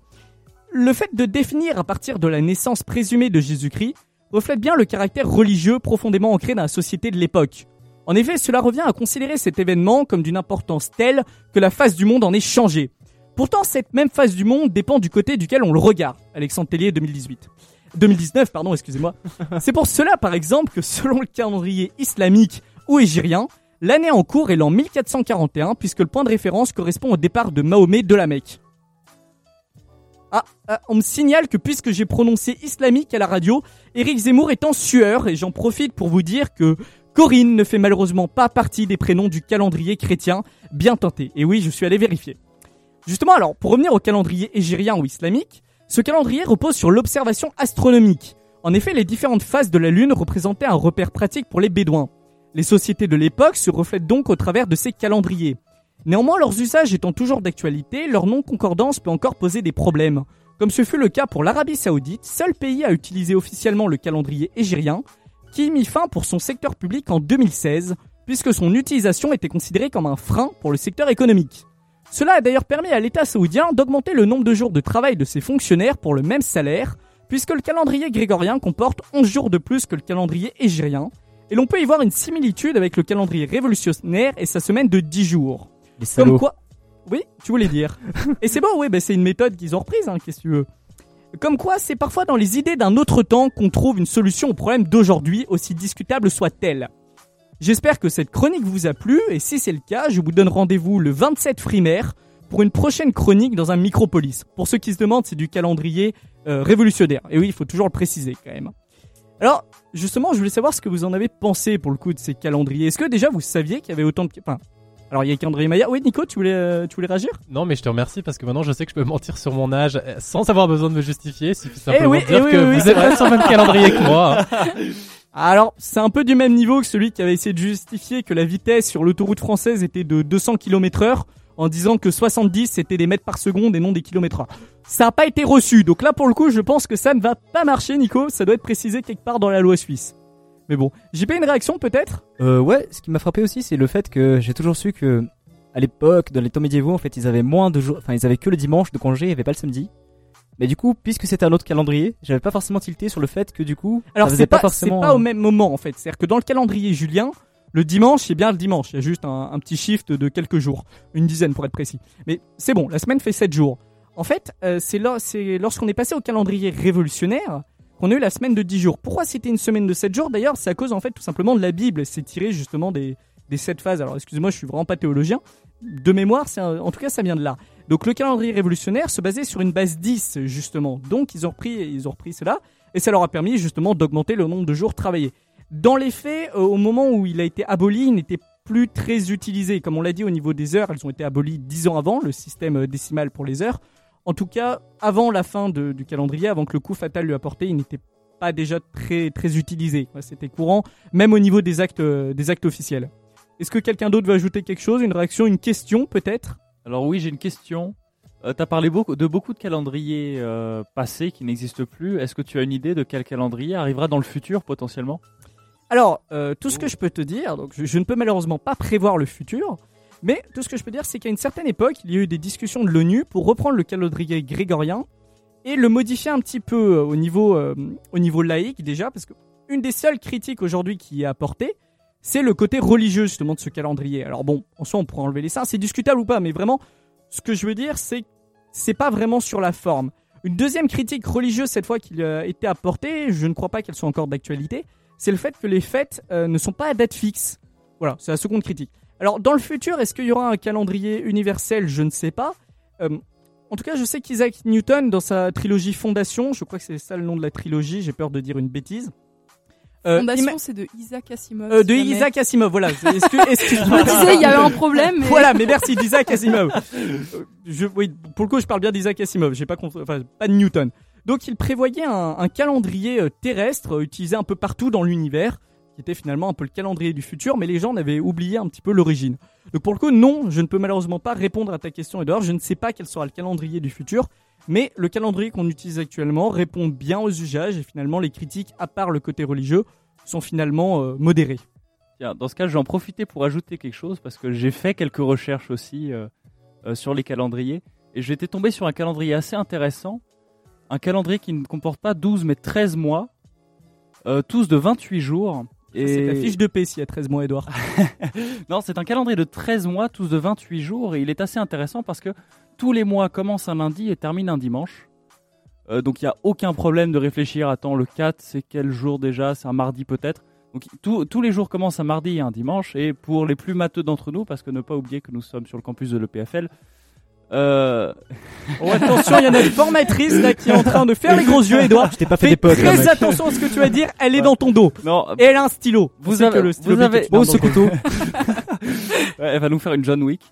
Le fait de définir à partir de la naissance présumée de Jésus-Christ reflète bien le caractère religieux profondément ancré dans la société de l'époque. En effet, cela revient à considérer cet événement comme d'une importance telle que la face du monde en est changée. Pourtant, cette même face du monde dépend du côté duquel on le regarde. Alexandre Tellier 2018. 2019, pardon, excusez-moi. C'est pour cela, par exemple, que selon le calendrier islamique ou égyrien, l'année en cours est l'an 1441, puisque le point de référence correspond au départ de Mahomet de la Mecque. Ah, ah, on me signale que puisque j'ai prononcé islamique à la radio, Eric Zemmour est en sueur, et j'en profite pour vous dire que Corinne ne fait malheureusement pas partie des prénoms du calendrier chrétien, bien tenté. Et oui, je suis allé vérifier. Justement, alors, pour revenir au calendrier égyrien ou islamique, ce calendrier repose sur l'observation astronomique. En effet, les différentes phases de la Lune représentaient un repère pratique pour les Bédouins. Les sociétés de l'époque se reflètent donc au travers de ces calendriers. Néanmoins, leurs usages étant toujours d'actualité, leur non-concordance peut encore poser des problèmes. Comme ce fut le cas pour l'Arabie Saoudite, seul pays à utiliser officiellement le calendrier égyrien, qui mit fin pour son secteur public en 2016, puisque son utilisation était considérée comme un frein pour le secteur économique. Cela a d'ailleurs permis à l'État saoudien d'augmenter le nombre de jours de travail de ses fonctionnaires pour le même salaire, puisque le calendrier grégorien comporte 11 jours de plus que le calendrier égyrien, et l'on peut y voir une similitude avec le calendrier révolutionnaire et sa semaine de 10 jours. Les. Comme quoi Oui, tu voulais dire. et c'est bon, oui, bah c'est une méthode qu'ils ont reprise, hein, qu'est-ce que tu veux. Comme quoi, c'est parfois dans les idées d'un autre temps qu'on trouve une solution au problème d'aujourd'hui, aussi discutable soit-elle. J'espère que cette chronique vous a plu, et si c'est le cas, je vous donne rendez-vous le 27 frimaire pour une prochaine chronique dans un micropolis. Pour ceux qui se demandent, c'est du calendrier euh, révolutionnaire. Et oui, il faut toujours le préciser quand même. Alors, justement, je voulais savoir ce que vous en avez pensé pour le coup de ces calendriers. Est-ce que déjà vous saviez qu'il y avait autant de... alors il y a calendrier Maya. Oui, Nico, tu voulais, euh, tu voulais réagir? Non, mais je te remercie parce que maintenant je sais que je peux mentir sur mon âge euh, sans avoir besoin de me justifier. Il suffit simplement oui, dire eh oui, que oui, vous êtes pas sur le même calendrier que moi. Alors, c'est un peu du même niveau que celui qui avait essayé de justifier que la vitesse sur l'autoroute française était de 200 km heure en disant que 70 c'était des mètres par seconde et non des kilomètres heure. Ça n'a pas été reçu, donc là pour le coup je pense que ça ne va pas marcher Nico, ça doit être précisé quelque part dans la loi suisse. Mais bon, j'ai pas une réaction peut-être? Euh, ouais, ce qui m'a frappé aussi, c'est le fait que j'ai toujours su que, à l'époque, dans les temps médiévaux, en fait, ils avaient moins de jours, enfin, ils avaient que le dimanche de congé, il y avait pas le samedi. Mais du coup, puisque c'était un autre calendrier, j'avais pas forcément tilté sur le fait que du coup, Alors c'est pas, pas c'est forcément. pas au même moment en fait, c'est-à-dire que dans le calendrier julien, le dimanche c'est bien le dimanche, il y a juste un, un petit shift de quelques jours, une dizaine pour être précis. Mais c'est bon, la semaine fait 7 jours. En fait, euh, c'est lorsqu'on est passé au calendrier révolutionnaire qu'on a eu la semaine de 10 jours. Pourquoi c'était une semaine de 7 jours? D'ailleurs, c'est à cause en fait tout simplement de la Bible, c'est tiré justement des des 7 phases. Alors excusez-moi, je suis vraiment pas théologien. De mémoire, en tout cas ça vient de là. Donc le calendrier révolutionnaire se basait sur une base 10 justement. Donc ils ont repris ils ont repris cela et ça leur a permis justement d'augmenter le nombre de jours travaillés. Dans les faits, euh, au moment où il a été aboli, il n'était plus très utilisé. Comme on l'a dit au niveau des heures, elles ont été abolies 10 ans avant, le système euh, décimal pour les heures. En tout cas, avant la fin de- du calendrier, avant que le coup fatal lui apporté, il n'était pas déjà très, très utilisé. C'était courant, même au niveau des actes, euh, des actes officiels. Est-ce que quelqu'un d'autre veut ajouter quelque chose Une réaction, une question peut-être? Alors oui, j'ai une question. Euh, T'as parlé beaucoup, de beaucoup de calendriers euh, passés qui n'existent plus. Est-ce que tu as une idée de quel calendrier arrivera dans le futur potentiellement? Alors, euh, tout ce que je peux te dire, donc je, je ne peux malheureusement pas prévoir le futur, mais tout ce que je peux dire, c'est qu'à une certaine époque, il y a eu des discussions de l'ONU pour reprendre le calendrier grégorien et le modifier un petit peu euh, au niveau, euh, au niveau laïque déjà, parce que une des seules critiques aujourd'hui qui est apportée, c'est le côté religieux justement de ce calendrier. Alors bon, en soi, on pourrait enlever les seins, c'est discutable ou pas, mais vraiment, ce que je veux dire, c'est que c'est pas vraiment sur la forme. Une deuxième critique religieuse cette fois qui a été apportée, je ne crois pas qu'elle soit encore d'actualité, c'est le fait que les fêtes euh, ne sont pas à date fixe. Voilà, c'est la seconde critique. Alors, dans le futur, est-ce qu'il y aura un calendrier universel? Je ne sais pas. Euh, en tout cas, je sais qu'Isaac Newton, dans sa trilogie Fondation, je crois que c'est ça le nom de la trilogie, j'ai peur de dire une bêtise. Euh, Fondation, c'est de Isaac Asimov. euh, de jamais. Isaac Asimov, voilà. Je me disais, il y avait un problème, mais- Voilà, mais merci d'Isaac Asimov. Je, oui, pour le coup, je parle bien d'Isaac Asimov. J'ai pas, enfin, pas de Newton. Donc, il prévoyait un, un calendrier terrestre utilisé un peu partout dans l'univers, était finalement un peu le calendrier du futur, mais les gens avaient oublié un petit peu l'origine. Donc, pour le coup, non, je ne peux malheureusement pas répondre à ta question, Edouard. Je ne sais pas quel sera le calendrier du futur, mais le calendrier qu'on utilise actuellement répond bien aux usages et finalement, les critiques, à part le côté religieux, sont finalement euh, modérées. Tiens, dans ce cas, je vais en profiter pour ajouter quelque chose parce que j'ai fait quelques recherches aussi euh, euh, sur les calendriers. Et j'étais tombé sur un calendrier assez intéressant. Un calendrier qui ne comporte pas 12 mais 13 mois. tous de 28 jours. Et... C'est ta fiche de paix s'il y a 13 mois, Edouard. non, c'est un calendrier de 13 mois, tous de 28 jours, et il est assez intéressant parce que tous les mois commencent un lundi et terminent un dimanche. Euh, donc il n'y a aucun problème de réfléchir, attends, le 4, c'est quel jour déjà? C'est un mardi peut-être donc tous les jours commencent un mardi et un dimanche, et pour les plus matheux d'entre nous, parce que ne pas oublier que nous sommes sur le campus de l'EPFL, euh... Oh, attention, il y a notre formatrice là qui est en train de faire les gros yeux, Edouard. Je t'ai pas fait Fais des potes. très mec. attention à ce que tu vas dire, elle est dans ton dos. non, Et elle a un stylo. Vous avez- que le stylo vous avez- Oh, ce couteau. Ouais, elle va nous faire une John Wick.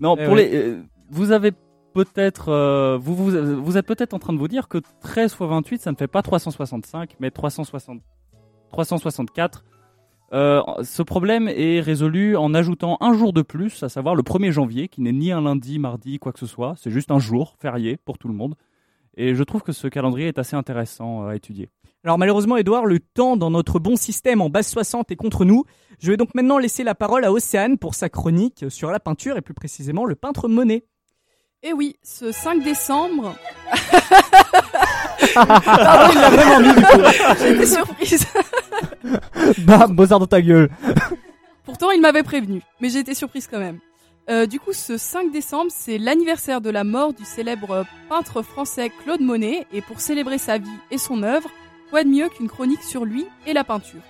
Non, Eh pour ouais. les, euh, vous avez peut-être, euh, vous, vous, vous êtes peut-être en train de vous dire que 13 fois 28, ça ne fait pas 365, mais 360, 364. Euh, ce problème est résolu en ajoutant un jour de plus, à savoir le 1er janvier, qui n'est ni un lundi, mardi, quoi que ce soit. C'est juste un jour férié pour tout le monde. Et je trouve que ce calendrier est assez intéressant euh, à étudier. Alors malheureusement, Edouard, le temps dans notre bon système en base 60 est contre nous. Je vais donc maintenant laisser la parole à Océane pour sa chronique sur la peinture et plus précisément le peintre Monet. Et oui, ce 5 décembre. Ah, il l'a vraiment mis du coup. J'étais surprise. Bam, Mozart dans ta gueule. Pourtant, il m'avait prévenu, mais j'ai été surprise quand même. Euh, du coup, ce 5 décembre, c'est l'anniversaire de la mort du célèbre peintre français Claude Monet, et pour célébrer sa vie et son œuvre, quoi de mieux qu'une chronique sur lui et la peinture?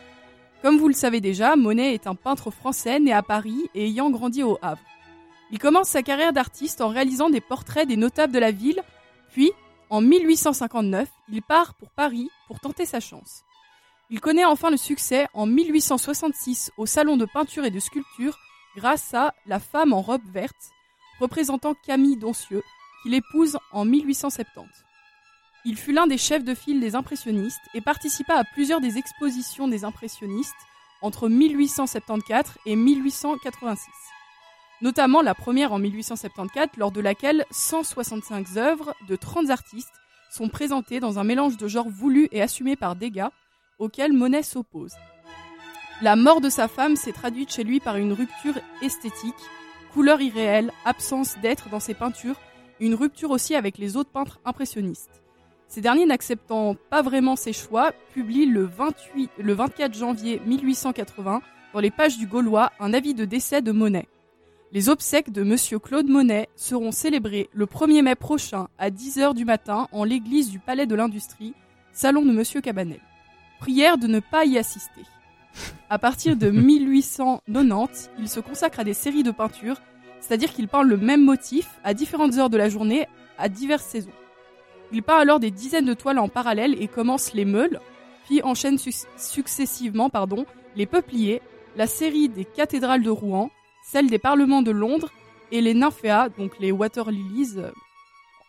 Comme vous le savez déjà, Monet est un peintre français né à Paris et ayant grandi au Havre. Il commence sa carrière d'artiste en réalisant des portraits des notables de la ville, puis, en 1859, il part pour Paris pour tenter sa chance. Il connaît enfin le succès en 1866 au Salon de peinture et de sculpture grâce à La femme en robe verte, représentant Camille Doncieux, qu'il épouse en 1870. Il fut l'un des chefs de file des impressionnistes et participa à plusieurs des expositions des impressionnistes entre 1874 et 1886. Notamment la première en 1874 lors de laquelle 165 œuvres de 30 artistes sont présentées dans un mélange de genres voulu et assumé par Degas, auquel Monet s'oppose. La mort de sa femme s'est traduite chez lui par une rupture esthétique, couleur irréelle, absence d'être dans ses peintures, une rupture aussi avec les autres peintres impressionnistes. Ces derniers n'acceptant pas vraiment ses choix, publient le, 28, le 24 janvier 1880 dans les pages du Gaulois un avis de décès de Monet. Les obsèques de Monsieur Claude Monet seront célébrées le 1er mai prochain à 10h du matin en l'église du Palais de l'Industrie, salon de Monsieur Cabanel. Prière de ne pas y assister. À partir de 1890, il se consacre à des séries de peintures, c'est-à-dire qu'il peint le même motif à différentes heures de la journée, à diverses saisons. Il peint alors des dizaines de toiles en parallèle et commence les meules, puis enchaîne su- successivement pardon, les peupliers, la série des cathédrales de Rouen, celle des parlements de Londres et les nymphéas, donc les water lilies euh,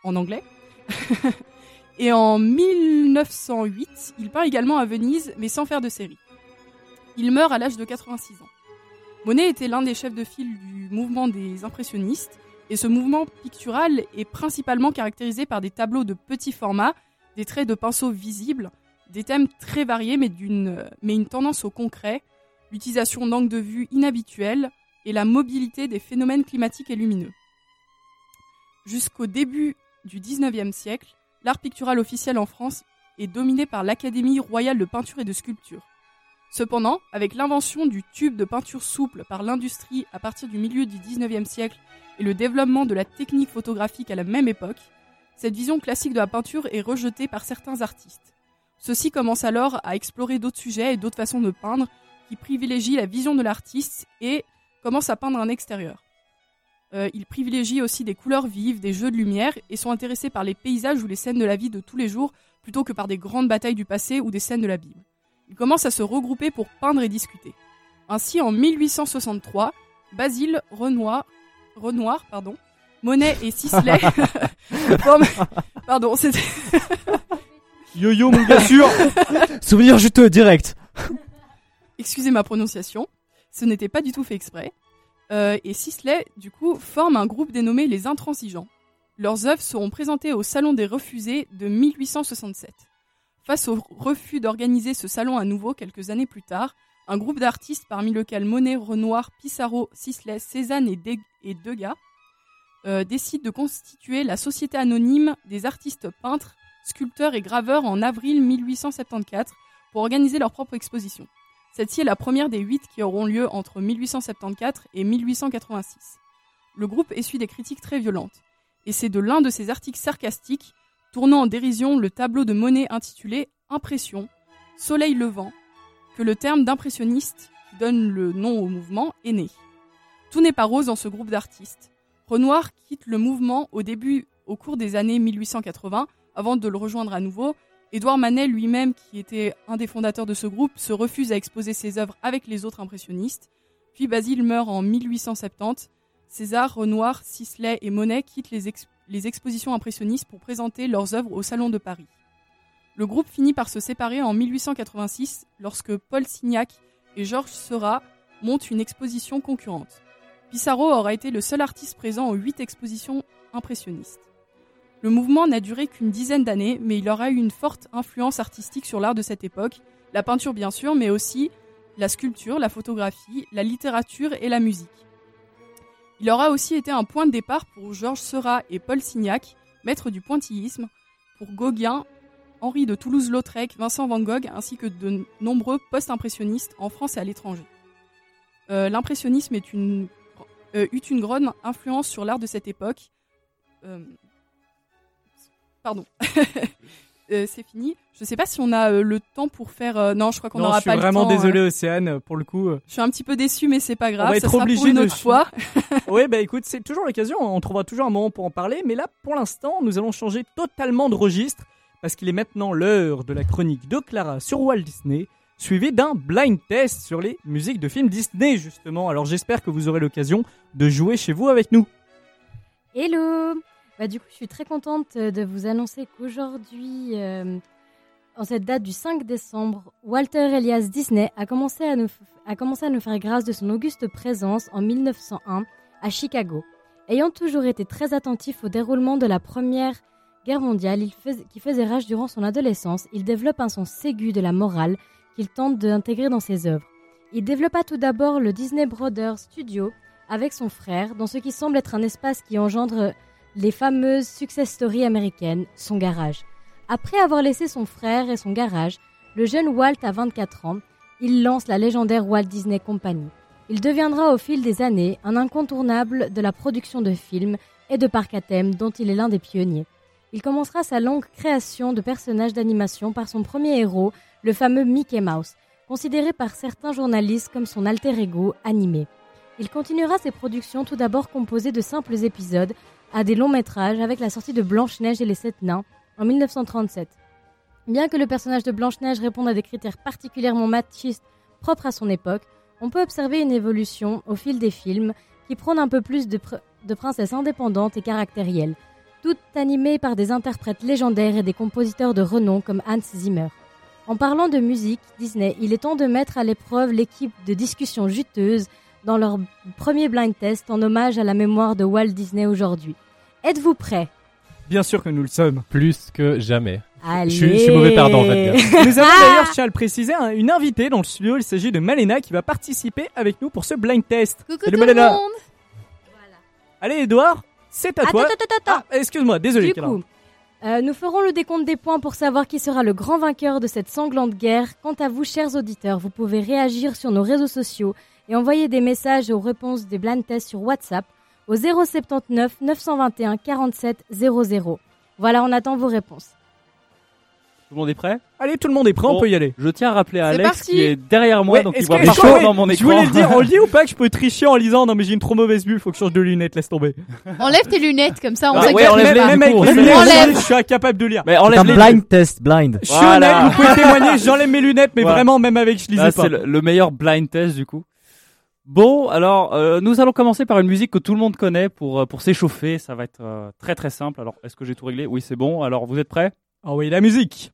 en anglais. et en 1908, il peint également à Venise, mais sans faire de série. Il meurt à l'âge de 86 ans. Monet était l'un des chefs de file du mouvement des impressionnistes, et ce mouvement pictural est principalement caractérisé par des tableaux de petit format, des traits de pinceau visibles, des thèmes très variés mais, d'une, mais une tendance au concret, l'utilisation d'angles de vue inhabituels et la mobilité des phénomènes climatiques et lumineux. Jusqu'au début du 19e siècle, l'art pictural officiel en France est dominé par l'Académie royale de peinture et de sculpture. Cependant, avec l'invention du tube de peinture souple par l'industrie à partir du milieu du 19e siècle et le développement de la technique photographique à la même époque, cette vision classique de la peinture est rejetée par certains artistes. Ceux-ci commencent alors à explorer d'autres sujets et d'autres façons de peindre qui privilégient la vision de l'artiste et commencent à peindre un extérieur. Euh, ils privilégient aussi des couleurs vives, des jeux de lumière et sont intéressés par les paysages ou les scènes de la vie de tous les jours plutôt que par des grandes batailles du passé ou des scènes de la Bible. Ils commencent à se regrouper pour peindre et discuter. Ainsi, en 1863, Basile, Renoir, Renoir pardon, Monet et Sisley forment... Pardon, c'était... Yo-yo, mon gars sûr Souvenir juteux, direct. Excusez ma prononciation, ce n'était pas du tout fait exprès. Euh, et Sisley, du coup, forment un groupe dénommé les Intransigeants. Leurs œuvres seront présentées au Salon des Refusés de 1867. Face au refus d'organiser ce salon à nouveau quelques années plus tard, un groupe d'artistes parmi lesquels Monet, Renoir, Pissarro, Sisley, Cézanne et Degas euh, décide de constituer la Société anonyme des artistes peintres, sculpteurs et graveurs en avril 1874 pour organiser leur propre exposition. Celle-ci est la première des huit qui auront lieu entre 1874 et 1886. Le groupe essuie des critiques très violentes, et c'est de l'un de ses articles sarcastiques, tournant en dérision le tableau de Monet intitulé Impression, Soleil levant, que le terme d'impressionniste, qui donne le nom au mouvement, est né. Tout n'est pas rose dans ce groupe d'artistes. Renoir quitte le mouvement au début, au cours des années 1880, avant de le rejoindre à nouveau. Édouard Manet lui-même, qui était un des fondateurs de ce groupe, se refuse à exposer ses œuvres avec les autres impressionnistes. Puis Basile meurt en 1870. César, Renoir, Sisley et Monet quittent les, les expositions impressionnistes pour présenter leurs œuvres au Salon de Paris. Le groupe finit par se séparer en 1886 lorsque Paul Signac et Georges Seurat montent une exposition concurrente. Pissarro aura été le seul artiste présent aux huit expositions impressionnistes. Le mouvement n'a duré qu'une dizaine d'années, mais il aura eu une forte influence artistique sur l'art de cette époque, la peinture bien sûr, mais aussi la sculpture, la photographie, la littérature et la musique. Il aura aussi été un point de départ pour Georges Seurat et Paul Signac, maîtres du pointillisme, pour Gauguin, Henri de Toulouse-Lautrec, Vincent Van Gogh, ainsi que de nombreux post-impressionnistes en France et à l'étranger. Euh, L'impressionnisme euh, eut une grande influence sur l'art de cette époque. Euh, pardon. Euh, c'est fini. Je sais pas si on a euh, le temps pour faire. euh, non, je crois qu'on n'aura je suis pas le temps. vraiment euh. désolé, Océane, pour le coup. Je suis un petit peu déçu, mais c'est pas grave. On va ça être sera obligé pour une de autre fois. oui, bah écoute, c'est toujours l'occasion. On trouvera toujours un moment pour en parler. Mais là, pour l'instant, nous allons changer totalement de registre parce qu'il est maintenant l'heure de la chronique de Clara sur Walt Disney, suivie d'un blind test sur les musiques de films Disney, justement. Alors j'espère que vous aurez l'occasion de jouer chez vous avec nous. Hello bah, Du coup, je suis très contente euh, de vous annoncer qu'aujourd'hui, euh, en cette date du 5 décembre, Walter Elias Disney a commencé, à nous, a commencé à nous faire grâce de son auguste présence en 1901 à Chicago. Ayant toujours été très attentif au déroulement de la Première Guerre mondiale il qui faisait rage durant son adolescence, il développe un sens aigu de la morale qu'il tente d'intégrer dans ses œuvres. Il développa tout d'abord le Disney Brothers Studio avec son frère dans ce qui semble être un espace qui engendre les fameuses success stories américaines, son garage. Après avoir laissé son frère et son garage, le jeune Walt a 24 ans, il lance la légendaire Walt Disney Company. Il deviendra au fil des années un incontournable de la production de films et de parcs à thème dont il est l'un des pionniers. Il commencera sa longue création de personnages d'animation par son premier héros, le fameux Mickey Mouse, considéré par certains journalistes comme son alter ego animé. Il continuera ses productions tout d'abord composées de simples épisodes à des longs métrages avec la sortie de Blanche-Neige et les Sept Nains en 1937. Bien que le personnage de Blanche-Neige réponde à des critères particulièrement machistes propres à son époque, on peut observer une évolution au fil des films qui prône un peu plus de, pr- de princesses indépendantes et caractérielles, toutes animées par des interprètes légendaires et des compositeurs de renom comme Hans Zimmer. En parlant de musique, Disney, il est temps de mettre à l'épreuve l'équipe de discussion juteuse dans leur premier blind test en hommage à la mémoire de Walt Disney aujourd'hui. Êtes-vous prêts Bien sûr que nous le sommes. Plus que jamais. Allez Je suis, je suis mauvais perdant, en fait. Nous avons Ah d'ailleurs, je tiens à le préciser, un- une invitée dans le studio. Il s'agit de Malena qui va participer avec nous pour ce blind test. Coucou Salut tout le Malena. monde Allez Edouard, c'est à Attends, toi. attends, attends, attends. Ah, excuse-moi, désolé. Du coup, euh, nous ferons le décompte des points pour savoir qui sera le grand vainqueur de cette sanglante guerre. Quant à vous, chers auditeurs, vous pouvez réagir sur nos réseaux sociaux et envoyer des messages aux réponses des blind tests sur WhatsApp au 079 921 47 00. Voilà, on attend vos réponses. Tout le monde est prêt? Allez, tout le monde est prêt, on peut y aller. Je tiens à rappeler à Alex parti qui est derrière moi, Ouais, donc il voit pas que- dans mon Je écran. voulais le dire, on le dit ou pas que je peux tricher en lisant? Non mais j'ai une trop mauvaise vue, faut que je change de lunettes, laisse tomber. Enlève tes lunettes, comme ça on Ah, sait que ouais, même coup, les enlève-les. lunettes, Enlève. je suis incapable de lire. Mais C'est enlève un les blind test, blind. Je suis Voilà. honnête, vous pouvez témoigner, j'enlève mes lunettes, mais Voilà. vraiment, même avec, je lisais Là, pas. c'est le, le meilleur blind test du coup. Bon, alors euh, nous allons commencer par une musique que tout le monde connaît pour euh, pour s'échauffer. Ça va être euh, très très simple. Alors, est-ce que j'ai tout réglé? Oui, c'est bon. Alors, vous êtes prêts? Ah oui, la musique.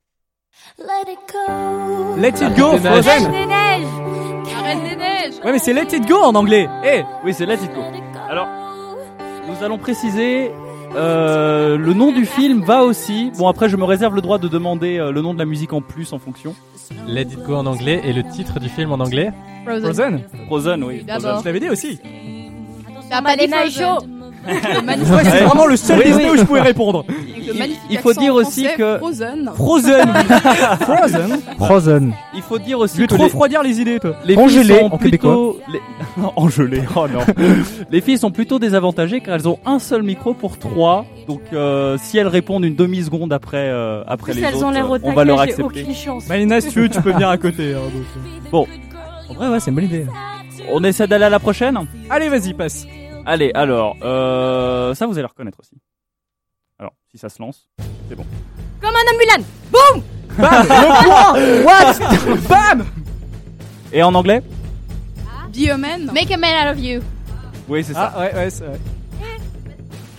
Let it go. Let it go. Frozen. des neiges des neiges Ouais, mais c'est Let it go en anglais. Eh, Oui, c'est Let It Go. Alors, nous allons préciser euh, le nom du film va aussi. Bon, après, je me réserve le droit de demander euh, le nom de la musique en plus en fonction. Let It Go en anglais et le titre du film en anglais? Frozen. Frozen, oui. D'abord. Je l'avais dit aussi. T'as pas dit Frozen. Ouais, c'est vraiment le seul Oui, Disney oui. où je pouvais répondre. avec le magnifique il faut accent dire aussi français que- Frozen. Frozen. Frozen. Frozen. Il faut dire aussi Tu veux que trop les, refroidir les idées, toi. les Congelé, filles sont en plutôt les... engelé. Oh non. les filles sont plutôt désavantagées car elles ont un seul micro pour trois. Donc euh, si elles répondent une demi seconde après euh, après En plus, les elles autres, ont l'air au on va leur j'ai accepter. aucune chance. Malina, si tu veux, tu peux venir à côté. hein, donc, euh. Bon, En vrai, ouais, c'est une bonne idée. on essaie d'aller à la prochaine. Allez, vas-y, passe. Allez, alors euh, ça vous allez reconnaître aussi. Alors si ça se lance, c'est bon. Comme un ambulance Bam Le point What Bam Et en anglais Be a man. Make a man out of you. Oui, c'est ça. Ah, ouais, ouais, c'est vrai.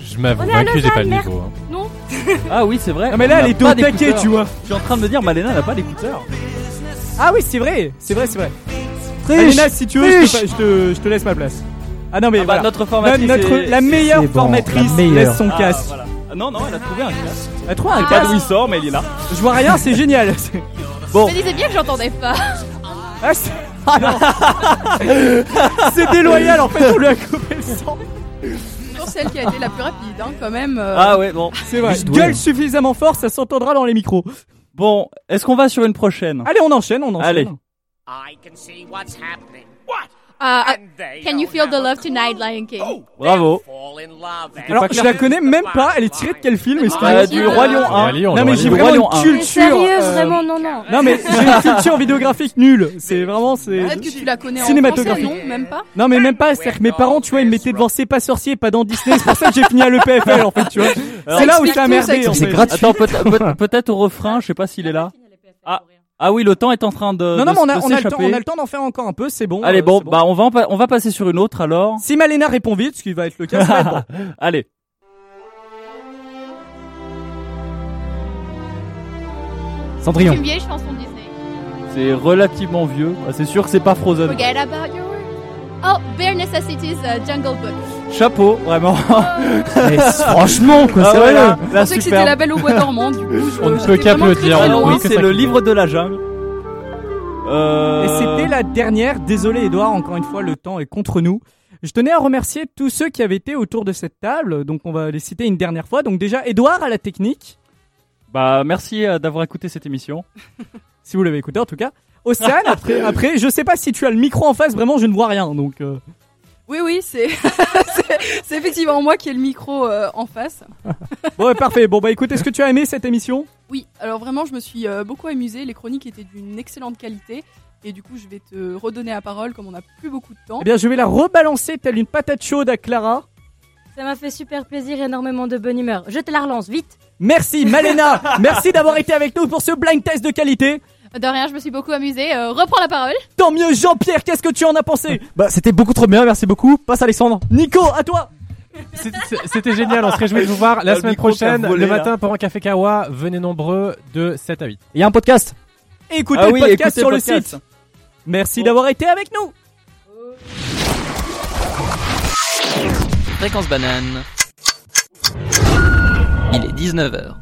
Je m'avoue On est à que j'ai pas le niveau. hein. Non Ah oui, c'est vrai. Non, mais là, on elle n'a est pas au taquet, d'écouteurs. tu vois. Je suis en train de me dire, Malena n'a pas d'écouteurs. Ah oui, c'est vrai, c'est vrai, c'est vrai. Malina, si tu veux, je te, je, te, je te laisse ma place. Ah non, mais Ah bah, voilà. notre formatrice notre, est- la meilleure bon, formatrice la meilleure. laisse son Ah, casque. voilà. Ah, non, non, elle a trouvé un casque. Elle trouve un Je sais pas casque. d'où il sort, mais il est là. Je vois rien, c'est génial. Bon, Je me disais bien que j'entendais pas. Ah, c'est- ah non C'est déloyal en fait, on lui a coupé le sang. Toujours celle qui a été la plus rapide, hein, quand même. euh. ah ouais, bon. C'est vrai, doué. gueule suffisamment fort, ça s'entendra dans les micros. Bon, est-ce qu'on va sur une prochaine? Allez, on enchaîne, on enchaîne. Allez. I can see what's happening. What? Uh, can you feel the love tonight, Lion King? Bravo. Fall in love. eh? Alors, je la connais même pas, elle est tirée de quel film est-ce Euh, du Roi Lion 1. Roi Lion, Non mais j'ai vraiment Lion une 1. Mais culture. sérieux, euh, vraiment, non, non. Non mais j'ai une culture vidéographique nulle. C'est vraiment c'est. Peut-être que tu la connais en Cinématographique. français, non Même pas Non mais même pas, c'est-à-dire que mes parents, tu vois, ils me mettaient devant C'est pas sorcier, pas dans Disney. C'est pour ça que j'ai fini à l'EPFL en fait, tu vois. C'est là où ça a merdé C'est fait. gratuit. Attends, peut- peut- peut-être au refrain, je sais pas s'il est là. Ah. Ah oui, le temps est en train de. Non non, de- mais on a, de on a le temps, s'échapper. on a le temps d'en faire encore un peu, c'est bon. Allez, euh, bon, bah on va, en pa- on va passer sur une autre alors. Si Malena répond vite, ce qui va être le cas, ça va être bon. Allez. C'est Cendrillon. une vieille chanson Disney. C'est relativement vieux. Ah, C'est sûr que c'est pas Frozen. Forget about your words. Oh, Bare Necessities uh, Jungle Book. Chapeau, vraiment. Mais franchement, quoi, Ah c'est ouais, vrai. là, Je là, pensais que c'était super. la belle au bois dormant, du coup. On ne peut qu'applaudir, oui, que c'est le livre de la jungle. Euh... Et c'était la dernière. Désolé Edouard, encore une fois, le temps est contre nous. Je tenais à remercier tous ceux qui avaient été autour de cette table. Donc on va les citer une dernière fois. Donc déjà Edouard à la technique, Bah merci euh, d'avoir écouté cette émission. si vous l'avez écouté en tout cas. Océane après, après, je sais pas si tu as le micro en face. Vraiment, je ne vois rien. Donc euh, Oui, oui, c'est effectivement moi qui ai le micro euh, en face. bon, ouais, parfait. Bon bah écoute, est-ce que tu as aimé cette émission? Oui, alors vraiment, je me suis euh, beaucoup amusée. Les chroniques étaient d'une excellente qualité. Et du coup, je vais te redonner la parole comme on n'a plus beaucoup de temps. Eh bien, je vais la rebalancer telle une patate chaude à Clara. Ça m'a fait super plaisir, énormément de bonne humeur. Je te la relance, vite. Merci Malena, merci d'avoir été avec nous pour ce blind test de qualité. De rien, je me suis beaucoup amusée. Euh, reprends la parole. Tant mieux Jean-Pierre, qu'est-ce que tu en as pensé Bah, c'était beaucoup trop bien, merci beaucoup. Passe Alexandre. Nico, à toi C'était génial, on se réjouit de vous voir la semaine prochaine, volé, le là. matin pour un café Kawa. Venez nombreux de 7 à 8. Il y a un podcast. Écoutez Ah le oui, podcast écoutez sur le site. Merci d'avoir été avec nous. Fréquence banane. Il est 19h.